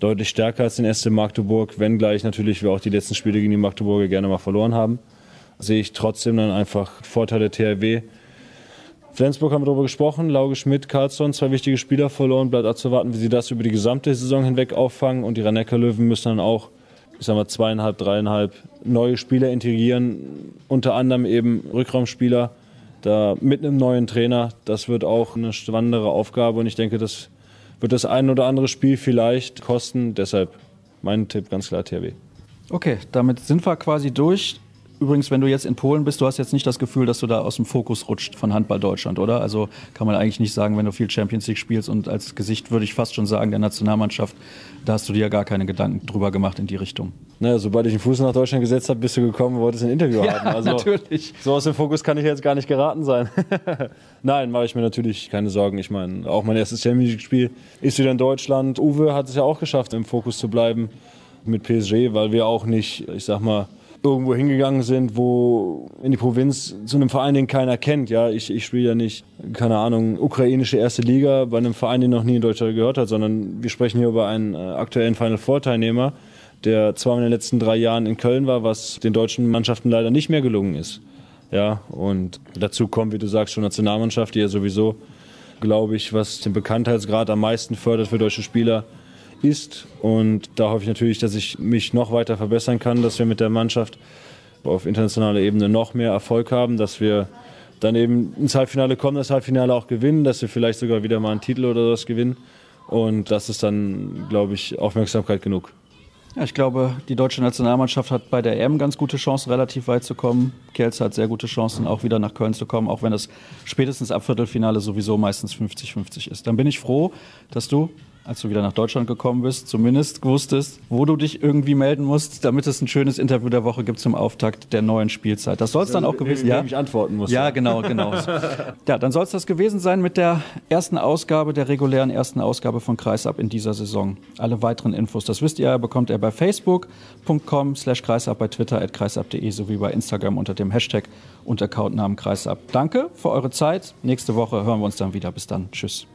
deutlich stärker als den SC Magdeburg, wenngleich natürlich wir auch die letzten Spiele gegen die Magdeburger gerne mal verloren haben sehe ich trotzdem dann einfach Vorteile der THW. Flensburg haben wir darüber gesprochen, Lauge Schmidt, Karlsson, zwei wichtige Spieler verloren, bleibt abzuwarten, wie sie das über die gesamte Saison hinweg auffangen und die rhein löwen müssen dann auch ich sag mal, zweieinhalb, dreieinhalb neue Spieler integrieren, unter anderem eben Rückraumspieler, da mit einem neuen Trainer. Das wird auch eine spannendere Aufgabe und ich denke, das wird das ein oder andere Spiel vielleicht kosten. Deshalb mein Tipp ganz klar THW. Okay, damit sind wir quasi durch. Übrigens, wenn du jetzt in Polen bist, du hast jetzt nicht das Gefühl, dass du da aus dem Fokus rutscht von Handball Deutschland, oder? Also kann man eigentlich nicht sagen, wenn du viel Champions League spielst und als Gesicht würde ich fast schon sagen, der Nationalmannschaft, da hast du dir ja gar keine Gedanken drüber gemacht in die Richtung. Naja, sobald ich den Fuß nach Deutschland gesetzt habe, bist du gekommen, wolltest ein Interview ja, haben. Also natürlich. So aus dem Fokus kann ich jetzt gar nicht geraten sein. Nein, mache ich mir natürlich keine Sorgen. Ich meine, auch mein erstes Champions League-Spiel ist wieder in Deutschland. Uwe hat es ja auch geschafft, im Fokus zu bleiben mit PSG, weil wir auch nicht, ich sag mal, irgendwo hingegangen sind, wo in die Provinz zu einem Verein, den keiner kennt. Ja, ich, ich spiele ja nicht, keine Ahnung, ukrainische erste Liga bei einem Verein, den noch nie in Deutschland gehört hat, sondern wir sprechen hier über einen äh, aktuellen Final Four Teilnehmer, der zwar in den letzten drei Jahren in Köln war, was den deutschen Mannschaften leider nicht mehr gelungen ist. Ja, und dazu kommt, wie du sagst, schon Nationalmannschaft, die ja sowieso, glaube ich, was den Bekanntheitsgrad am meisten fördert für deutsche Spieler, ist. Und da hoffe ich natürlich, dass ich mich noch weiter verbessern kann, dass wir mit der Mannschaft auf internationaler Ebene noch mehr Erfolg haben, dass wir dann eben ins Halbfinale kommen, das Halbfinale auch gewinnen, dass wir vielleicht sogar wieder mal einen Titel oder was gewinnen. Und das ist dann, glaube ich, Aufmerksamkeit genug. Ja, ich glaube, die deutsche Nationalmannschaft hat bei der EM ganz gute Chancen, relativ weit zu kommen. Kielce hat sehr gute Chancen, auch wieder nach Köln zu kommen, auch wenn das spätestens ab Viertelfinale sowieso meistens 50-50 ist. Dann bin ich froh, dass du als du wieder nach Deutschland gekommen bist, zumindest wusstest, wo du dich irgendwie melden musst, damit es ein schönes Interview der Woche gibt zum Auftakt der neuen Spielzeit. Das soll es dann auch gewesen sein. Ja, ich antworten muss. Ja, genau, genau. ja, dann soll es das gewesen sein mit der ersten Ausgabe, der regulären ersten Ausgabe von Kreisab in dieser Saison. Alle weiteren Infos, das wisst ihr, bekommt ihr bei facebook.com slash kreisab, bei Twitter at kreisab.de sowie bei Instagram unter dem Hashtag und Accountnamen Kreisab. Danke für eure Zeit. Nächste Woche hören wir uns dann wieder. Bis dann. Tschüss.